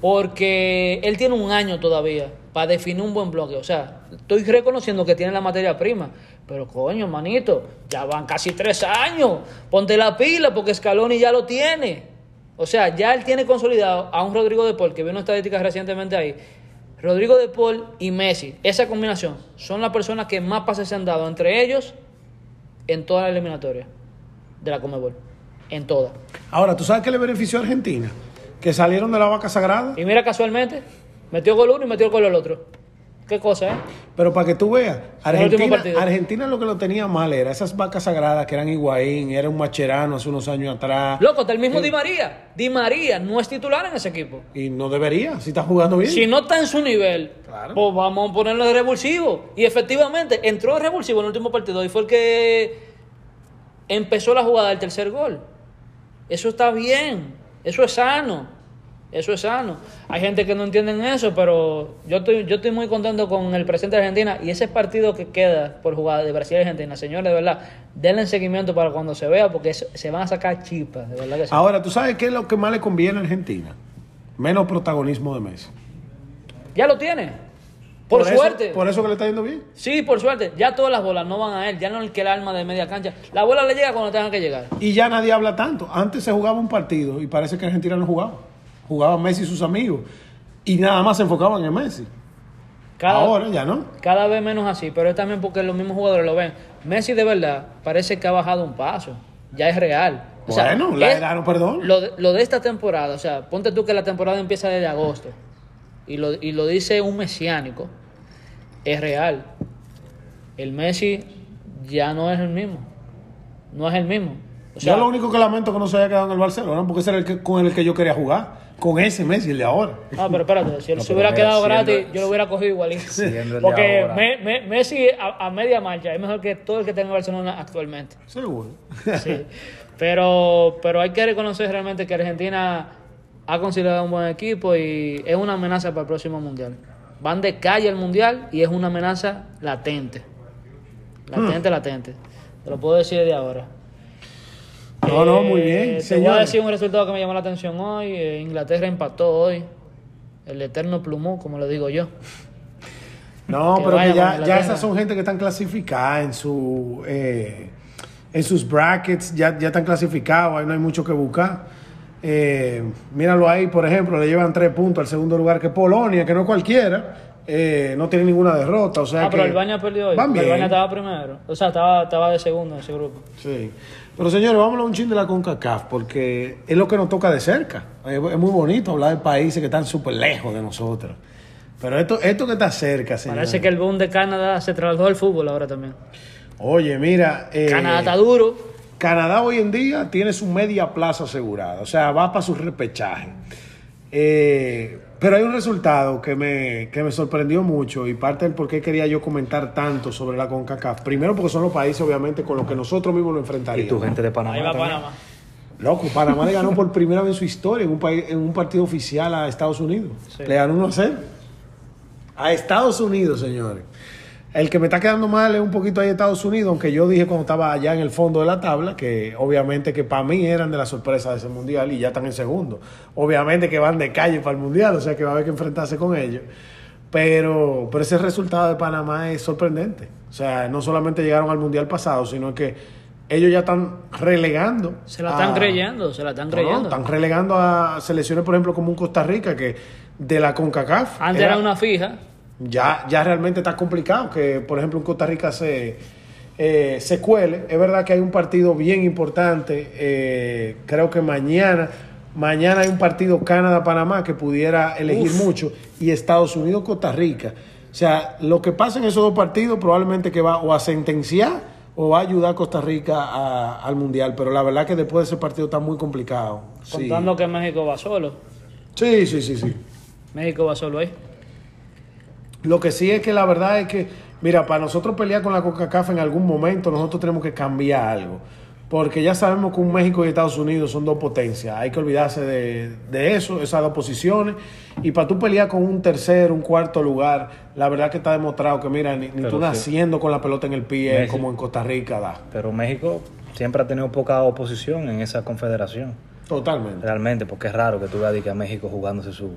Speaker 2: porque él tiene un año todavía para definir un buen bloque. O sea, estoy reconociendo que tiene la materia prima, pero coño, manito, ya van casi tres años. Ponte la pila porque Scaloni ya lo tiene. O sea, ya él tiene consolidado a un Rodrigo de Paul, que vio una estadística recientemente ahí. Rodrigo de Paul y Messi, esa combinación, son las personas que más pases se han dado entre ellos en toda la eliminatoria de la Comebol. En todas.
Speaker 1: Ahora, ¿tú sabes qué le benefició a Argentina? Que salieron de la vaca sagrada.
Speaker 2: Y mira, casualmente, metió gol uno y metió gol el otro. Qué cosa, ¿eh?
Speaker 1: Pero para que tú veas, Argentina. Argentina lo que lo tenía mal era esas vacas sagradas que eran Higuaín, era un Macherano hace unos años atrás.
Speaker 2: Loco, hasta el mismo Di María. Di María no es titular en ese equipo.
Speaker 1: Y no debería, si está jugando bien.
Speaker 2: Si no está en su nivel,
Speaker 1: Claro.
Speaker 2: pues vamos a ponerlo de revulsivo. Y efectivamente, entró de revulsivo en el último partido y fue el que empezó la jugada del tercer gol. Eso está bien, eso es sano, eso es sano. Hay gente que no entienden eso, pero yo estoy, yo estoy muy contento con el presente de Argentina y ese partido que queda por jugar de Brasil y Argentina, señores, de verdad, denle seguimiento para cuando se vea, porque se van a sacar chispas, de verdad que sí.
Speaker 1: Ahora, ¿tú sabes qué es lo que más le conviene a Argentina? Menos protagonismo de Messi.
Speaker 2: Ya lo tiene, por, suerte.
Speaker 1: por eso que le está yendo bien.
Speaker 2: Sí, por suerte. Ya todas las bolas no van a él. Ya no es que el alma de media cancha. La bola le llega cuando tengan que llegar.
Speaker 1: Y ya nadie habla tanto. Antes se jugaba un partido y parece que Argentina no jugaba. Jugaba Messi y sus amigos. Y nada más se enfocaban en Messi.
Speaker 2: Cada,
Speaker 1: Ahora ya no.
Speaker 2: cada vez menos así. Pero es también porque los mismos jugadores lo ven. Messi de verdad parece que ha bajado un paso. Ya es real. O sea,
Speaker 1: Bueno, la
Speaker 2: es-
Speaker 1: edad no perdona.
Speaker 2: Lo de, lo de esta temporada, o sea, ponte tú que la temporada empieza desde agosto. Y lo, y lo dice un mesiánico. Es real. El Messi ya no es el mismo. No es el mismo. O sea,
Speaker 1: yo lo único que lamento es que no se haya quedado en el Barcelona, porque ese era el que, con el que yo quería jugar. Con ese Messi, el de ahora.
Speaker 2: Ah, pero espérate, si él
Speaker 3: No,
Speaker 2: se hubiera
Speaker 3: mira,
Speaker 2: quedado
Speaker 3: siendo-
Speaker 2: gratis, yo lo hubiera cogido igualito. Porque. Me- Me- Messi a, a media marcha es mejor que todo el que tenga en Barcelona actualmente.
Speaker 1: Seguro.
Speaker 2: Sí. Pero, pero hay que reconocer realmente que Argentina ha considerado un buen equipo y es una amenaza para el próximo mundial. Van de calle al mundial y es una amenaza latente. Latente, latente. Te lo puedo decir de ahora.
Speaker 1: No, no, muy
Speaker 2: Eh,
Speaker 1: bien.
Speaker 2: Te voy a decir un resultado que me llamó la atención hoy. Eh, Inglaterra empató hoy. El eterno plumón, como le digo yo.
Speaker 1: No,
Speaker 2: Que
Speaker 1: pero que ya, ya esas son gente que están clasificadas en su eh, en sus brackets, ya, ya están clasificados, ahí no hay mucho que buscar. Eh, míralo ahí, por ejemplo, le llevan tres puntos al segundo lugar que Polonia, que no cualquiera, eh, no tiene ninguna derrota. O sea
Speaker 2: ah, pero Albania perdió hoy. Albania estaba primero. O sea, estaba, estaba de segundo en ese grupo.
Speaker 1: Sí. Pero señores, vamos a un chin de la CONCACAF, porque es lo que nos toca de cerca. Es, es muy bonito hablar de países que están súper lejos de nosotros. Pero esto, esto que está cerca, señores.
Speaker 2: Parece que el boom de Canadá se trasladó al fútbol ahora también.
Speaker 1: Oye, mira. eh,
Speaker 2: Canadá está duro.
Speaker 1: Canadá hoy en día tiene su media plaza asegurada, o sea, va para su repechaje. Eh, pero hay un resultado que me, que me sorprendió mucho y parte del por qué quería yo comentar tanto sobre la CONCACAF. Primero porque son los países, obviamente, con los que nosotros mismos nos
Speaker 3: Y
Speaker 1: enfrentaríamos.
Speaker 3: tu gente de Panamá.
Speaker 2: Ahí va
Speaker 3: también.
Speaker 2: Panamá.
Speaker 1: Loco, Panamá le ganó por primera vez en su historia en un, país, en un partido oficial a Estados Unidos.
Speaker 2: Sí.
Speaker 1: Le ganó 1 a 0. A Estados Unidos, señores. El que me está quedando mal es un poquito ahí Estados Unidos, aunque yo dije cuando estaba allá en el fondo de la tabla, que obviamente que para mí eran de la sorpresa de ese mundial y ya están en segundo. Obviamente que van de calle para el mundial, o sea que va a haber que enfrentarse con ellos. Pero, pero ese resultado de Panamá es sorprendente. O sea, no solamente llegaron al mundial pasado, sino que ellos ya están relegando.
Speaker 2: Se la están
Speaker 1: a-
Speaker 2: creyendo, se la están
Speaker 1: no, no,
Speaker 2: creyendo.
Speaker 1: están relegando a selecciones, por ejemplo, como un Costa Rica, que de la CONCACAF.
Speaker 2: Antes era una fija.
Speaker 1: Ya, ya realmente está complicado que, por ejemplo, en Costa Rica se, eh, se cuele. Es verdad que hay un partido bien importante. eh, creo que mañana, mañana hay un partido Canadá-Panamá que pudiera elegir
Speaker 2: Uf.
Speaker 1: mucho. Y Estados Unidos-Costa Rica. O sea, lo que pasa en esos dos partidos probablemente que va o a sentenciar o va a ayudar a Costa Rica a- al Mundial. Pero la verdad que después de ese partido está muy complicado. Sí.
Speaker 2: Contando que México va solo.
Speaker 1: sí, sí, sí, sí.
Speaker 2: México va solo ahí.
Speaker 1: Lo que sí es que la verdad es que, mira, para nosotros pelear con la CONCACAF en algún momento, nosotros tenemos que cambiar algo. Porque ya sabemos que un México y Estados Unidos son dos potencias. Hay que olvidarse de, de eso, esas dos posiciones. Y para tú pelear con un tercer, un cuarto lugar, la verdad que está demostrado que, mira, ni, ni tú
Speaker 3: sí.
Speaker 1: naciendo con la pelota en el pie, como en Costa Rica, da.
Speaker 3: Pero México siempre ha tenido poca oposición en esa confederación.
Speaker 1: Totalmente.
Speaker 3: Realmente, porque es raro que tú veas a México jugándose su,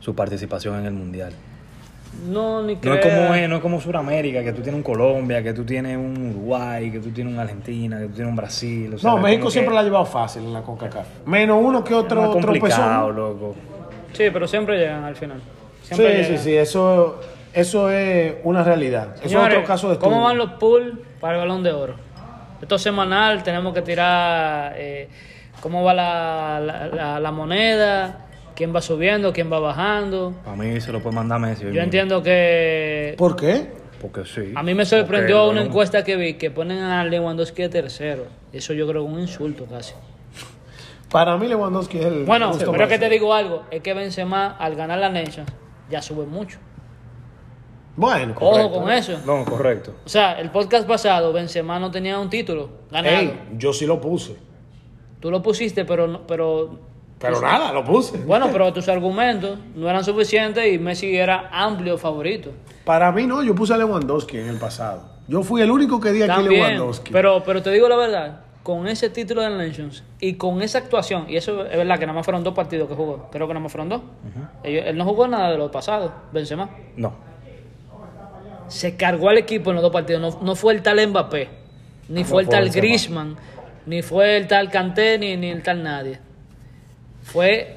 Speaker 3: su participación en el Mundial.
Speaker 2: No, ni
Speaker 3: No es como es, no es como Sudamérica, que tú tienes un Colombia, que tú tienes un Uruguay, que tú tienes un Argentina, que tú tienes un Brasil. o sea,
Speaker 1: No,
Speaker 3: es
Speaker 1: México
Speaker 3: que
Speaker 1: siempre la ha llevado fácil en la CONCACAF. Menos uno que
Speaker 3: es
Speaker 1: otro
Speaker 3: complicado,
Speaker 1: tropezón.
Speaker 3: loco.
Speaker 2: Sí, pero siempre llegan al final.
Speaker 1: Sí,
Speaker 2: Siempre
Speaker 1: sí,
Speaker 2: llegan.
Speaker 1: sí, eso, eso es una realidad. Eso
Speaker 2: Señores,
Speaker 1: es otro caso de
Speaker 2: ¿Cómo
Speaker 1: estudio.
Speaker 2: van los pools para el balón de oro? Esto es semanal, tenemos que tirar eh, cómo va la, la- la- la moneda, quién va subiendo, quién va bajando.
Speaker 3: Para mí se lo puede mandar Messi.
Speaker 2: Yo
Speaker 3: mismo.
Speaker 2: entiendo que...
Speaker 1: ¿Por qué?
Speaker 3: Porque sí.
Speaker 2: A mí me sorprendió
Speaker 3: Porque,
Speaker 2: una
Speaker 3: bueno,
Speaker 2: encuesta que vi que ponen a Lewandowski de tercero. Eso yo creo que es un insulto casi.
Speaker 1: Para mí Lewandowski es el
Speaker 2: Bueno, pero que te digo algo, es que Benzema al ganar la Nations ya sube mucho.
Speaker 1: Bueno,
Speaker 2: Ojo
Speaker 1: correcto.
Speaker 2: con eso.
Speaker 3: No, correcto.
Speaker 2: O sea, el podcast pasado Benzema no tenía un título ganado.
Speaker 1: Ey, yo sí lo puse.
Speaker 2: Tú lo pusiste, pero no- pero
Speaker 1: nada, lo puse.
Speaker 2: bueno, pero tus argumentos no eran suficientes y Messi era amplio favorito.
Speaker 1: Para mí no, yo puse a Lewandowski en el pasado. Yo fui el único que di aquí
Speaker 2: También,
Speaker 1: Lewandowski.
Speaker 2: pero pero te digo la verdad, con ese título de Nations y con esa actuación, y eso es verdad que nada más fueron dos partidos que jugó, creo que nada más fueron dos. Él no jugó nada de lo pasado, Benzema.
Speaker 3: No.
Speaker 2: se cargó al equipo en los dos partidos. No, no fue el tal Mbappé, ni fue el tal. Griezmann, ni fue el tal Kanté, ni, ni el tal nadie. Fue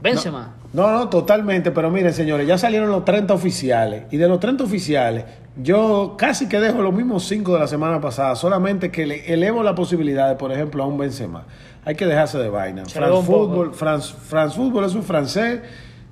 Speaker 2: Benzema.
Speaker 1: No, no, totalmente. Pero miren, señores, ya salieron los 30 oficiales. Y de los 30 oficiales, yo casi que dejo los mismos 5 de la semana pasada. Solamente que le elevo la posibilidad de, por ejemplo, a un Benzema. Hay que dejarse de vaina. France. Football, France, es un francés.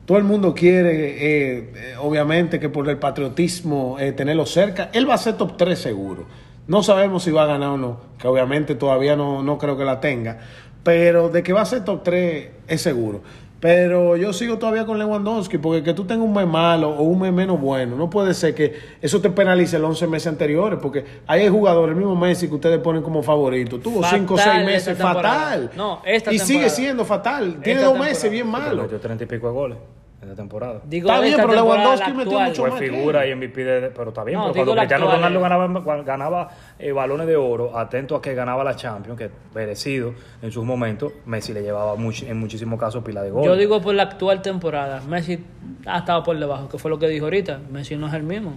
Speaker 1: Todo el mundo quiere, eh, eh, obviamente, que por el patriotismo, eh, tenerlo cerca. Él va a ser top 3 seguro. No sabemos si va a ganar o no, que obviamente todavía no, no creo que la tenga, pero de que va a ser top 3 es seguro. Pero yo sigo todavía con Lewandowski, porque que tú tengas un mes malo o un mes menos bueno, no puede ser que eso te penalice los 11 meses anteriores, porque hay jugadores, el mismo Messi que ustedes ponen como favorito, tuvo
Speaker 2: Fatal
Speaker 1: 5 o 6
Speaker 2: esta
Speaker 1: meses fatal.
Speaker 2: No, esta
Speaker 1: y sigue siendo fatal. Tiene
Speaker 2: Esta
Speaker 1: dos meses bien malo.
Speaker 3: metió 30 y pico de goles esta temporada.
Speaker 2: Digo,
Speaker 1: Está bien,
Speaker 2: esta
Speaker 1: pero Lewandowski metió mucho
Speaker 3: Fue
Speaker 1: más.
Speaker 3: figura y MVP de, pero está bien,
Speaker 2: No,
Speaker 3: pero cuando Cristiano
Speaker 2: actual,
Speaker 3: Ronaldo ganaba, ganaba eh, balones de oro, atento a que ganaba la Champions, que merecido en sus momentos, Messi le llevaba much- en muchísimos casos pila de goles.
Speaker 2: Yo digo por la actual temporada, Messi ha estado por debajo, que fue lo que dijo ahorita. Messi no es el mismo.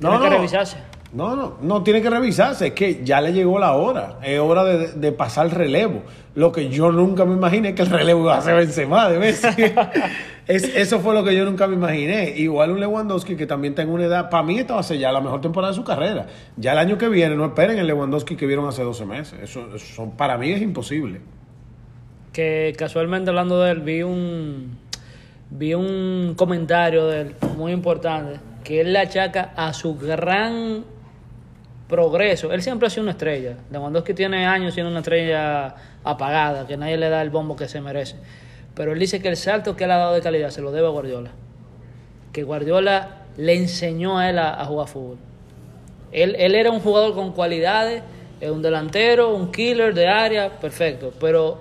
Speaker 2: Tiene que revisarse.
Speaker 1: No, no, no tiene que revisarse, es que ya le llegó la hora, es hora de, de pasar el relevo. Lo que yo nunca me imaginé que el relevo iba a ser Benzema de Messi. es, eso fue lo que yo nunca me imaginé. Igual un Lewandowski que también tenga una edad, para mí esta va a ser ya la mejor temporada de su carrera. Ya el año que viene, no esperen el Lewandowski que vieron hace 12 meses. Eso, eso son- para mí es imposible.
Speaker 2: Que casualmente hablando de él, vi un, vi un comentario de él muy importante, que él le achaca a su gran progreso. Él siempre ha sido una estrella. Lewandowski tiene años siendo una estrella apagada, que nadie le da el bombo que se merece. Pero él dice que el salto que él ha dado de calidad se lo debe a Guardiola. Que Guardiola le enseñó a él a, jugar fútbol. Él, él era un jugador con cualidades, un delantero, un killer de área, perfecto. Pero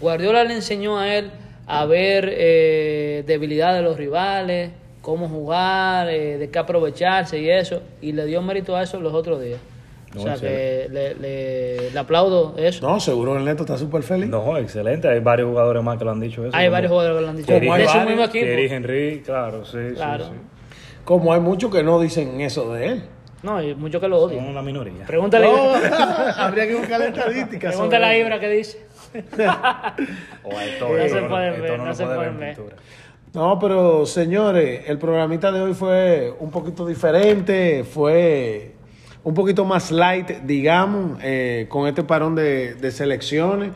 Speaker 2: Guardiola le enseñó a él a ver eh, debilidades de los rivales, cómo jugar, eh, de qué aprovecharse y eso. Y le dio mérito a eso los otros días. O
Speaker 3: No,
Speaker 2: sea que le, le- le aplaudo eso.
Speaker 1: No, seguro el Neto está súper feliz.
Speaker 3: No, excelente. Hay varios jugadores más que lo han dicho eso.
Speaker 2: Hay
Speaker 3: como
Speaker 2: varios jugadores que lo han dicho.
Speaker 1: Como hay varios,
Speaker 2: mismo equipo.
Speaker 3: Henry, claro, sí,
Speaker 2: Claro.
Speaker 3: sí.
Speaker 1: Como hay muchos que no dicen eso de él.
Speaker 2: No, hay muchos que lo
Speaker 3: Son
Speaker 2: odian.
Speaker 3: una minoría.
Speaker 2: Pregúntale,
Speaker 1: No, habría que buscar la estadística.
Speaker 2: pregúntale a Ibra qué dice.
Speaker 3: O a esto,
Speaker 2: No
Speaker 3: esto
Speaker 2: se
Speaker 3: no-
Speaker 2: pueden ver,
Speaker 3: no
Speaker 2: no se pueden
Speaker 3: en
Speaker 2: ver.
Speaker 1: No, pero señores, el programita de hoy fue un poquito diferente, fue un poquito más light, digamos, eh, con este parón de, de selecciones.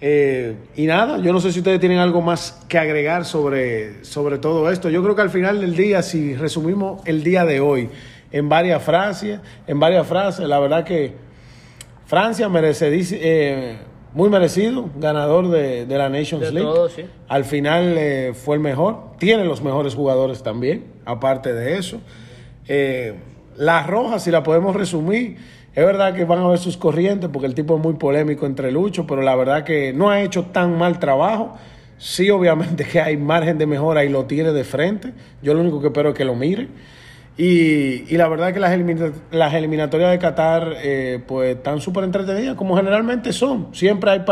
Speaker 1: Eh, y nada, yo no sé si ustedes tienen algo más que agregar sobre, sobre todo esto. Yo creo que al final del día, si resumimos el día de hoy en varias frases, en varias frases, la verdad que Francia merece, eh, muy merecido, ganador de, de la Nations
Speaker 2: De
Speaker 1: League.
Speaker 2: todo, sí.
Speaker 1: Al final eh, fue el mejor. Tiene los mejores jugadores también, aparte de eso. Eh, la roja, si la podemos resumir, es verdad que van a ver sus corrientes porque el tipo es muy polémico entre Lucho, pero la verdad que no ha hecho tan mal trabajo. Sí, obviamente que hay margen de mejora y lo tiene de frente. Yo lo único que espero es que lo mire. Y, y la verdad que las, elimina- las eliminatorias de Qatar eh, pues están súper entretenidas, como generalmente son. Siempre hay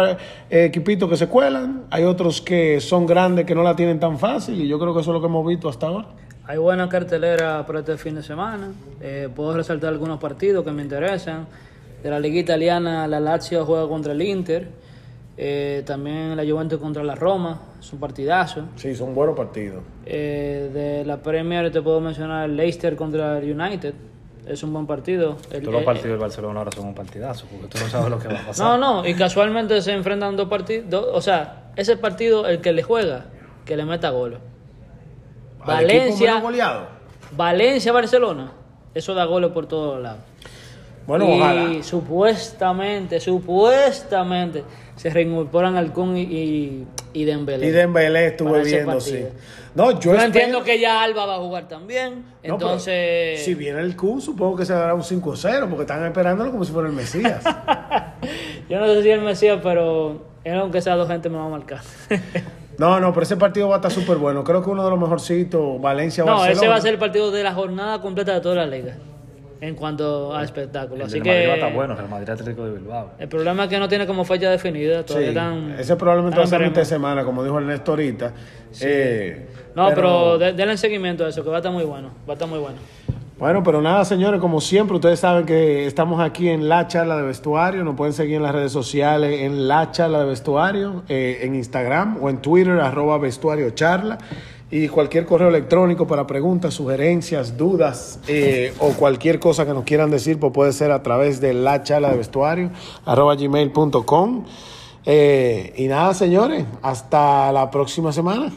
Speaker 1: eh, equipitos que se cuelan, hay otros que son grandes que no la tienen tan fácil y yo creo que eso es lo que hemos visto hasta ahora.
Speaker 2: Hay buena cartelera para este fin de semana. Eh, puedo resaltar algunos partidos que me interesan. De la Liga Italiana, la Lazio juega contra el Inter. Eh, también la Juventus contra la Roma. Es un partidazo.
Speaker 1: Sí, son buenos partidos.
Speaker 2: Eh, de la Premier te puedo mencionar el Leicester contra el United. Es un buen partido. El-
Speaker 3: Todos los
Speaker 2: eh,
Speaker 3: partidos del Barcelona ahora son un partidazo, porque tú no sabes lo que va a pasar.
Speaker 2: No, no, y casualmente se enfrentan dos partidos. O sea, ese partido, el que le juega, que le meta goles. Valencia. Valencia, Barcelona. Eso da goles por todos lados.
Speaker 1: Bueno,
Speaker 2: y
Speaker 1: ojalá.
Speaker 2: supuestamente, supuestamente, se reincorporan Alcón y, y, y Dembélé.
Speaker 1: Y Dembélé estuve viendo, sí. No, yo
Speaker 2: Yo
Speaker 1: espero-
Speaker 2: entiendo que ya Alba va a jugar también.
Speaker 1: No,
Speaker 2: Entonces,
Speaker 1: si viene el Q, supongo que se dará un 5-0, porque están esperándolo como si fuera el Mesías.
Speaker 2: yo no sé si el Mesías, pero él, aunque sea dos gente, me va a marcar.
Speaker 1: no, no, pero ese partido va a estar súper bueno. Creo que uno de los mejorcitos, Valencia
Speaker 2: No, ese va a ser el partido de la jornada completa de toda la liga. En cuanto a espectáculo.
Speaker 3: El
Speaker 2: Así
Speaker 3: del Madrid va a
Speaker 2: que
Speaker 3: estar bueno, el Madrid Atlético de Bilbao.
Speaker 2: el problema es que no tiene como fecha definida.
Speaker 1: Sí,
Speaker 2: Todavía están-
Speaker 1: ese probablemente va a semana, como dijo Ernesto ahorita. Eh,
Speaker 2: No, pero, de- denle seguimiento a eso, que va a estar muy bueno. Va a estar muy bueno.
Speaker 1: Bueno, pero nada, señores, como siempre, ustedes saben que estamos aquí en La Charla de Vestuario. Nos pueden seguir en las redes sociales en La Charla de Vestuario, eh, en Instagram o en Twitter, arroba vestuario charla. Y cualquier correo electrónico para preguntas, sugerencias, dudas eh, o cualquier cosa que nos quieran decir, pues puede ser a través de La Charla de Vestuario, arroba gmail.com. Eh, y nada, señores, hasta la próxima semana.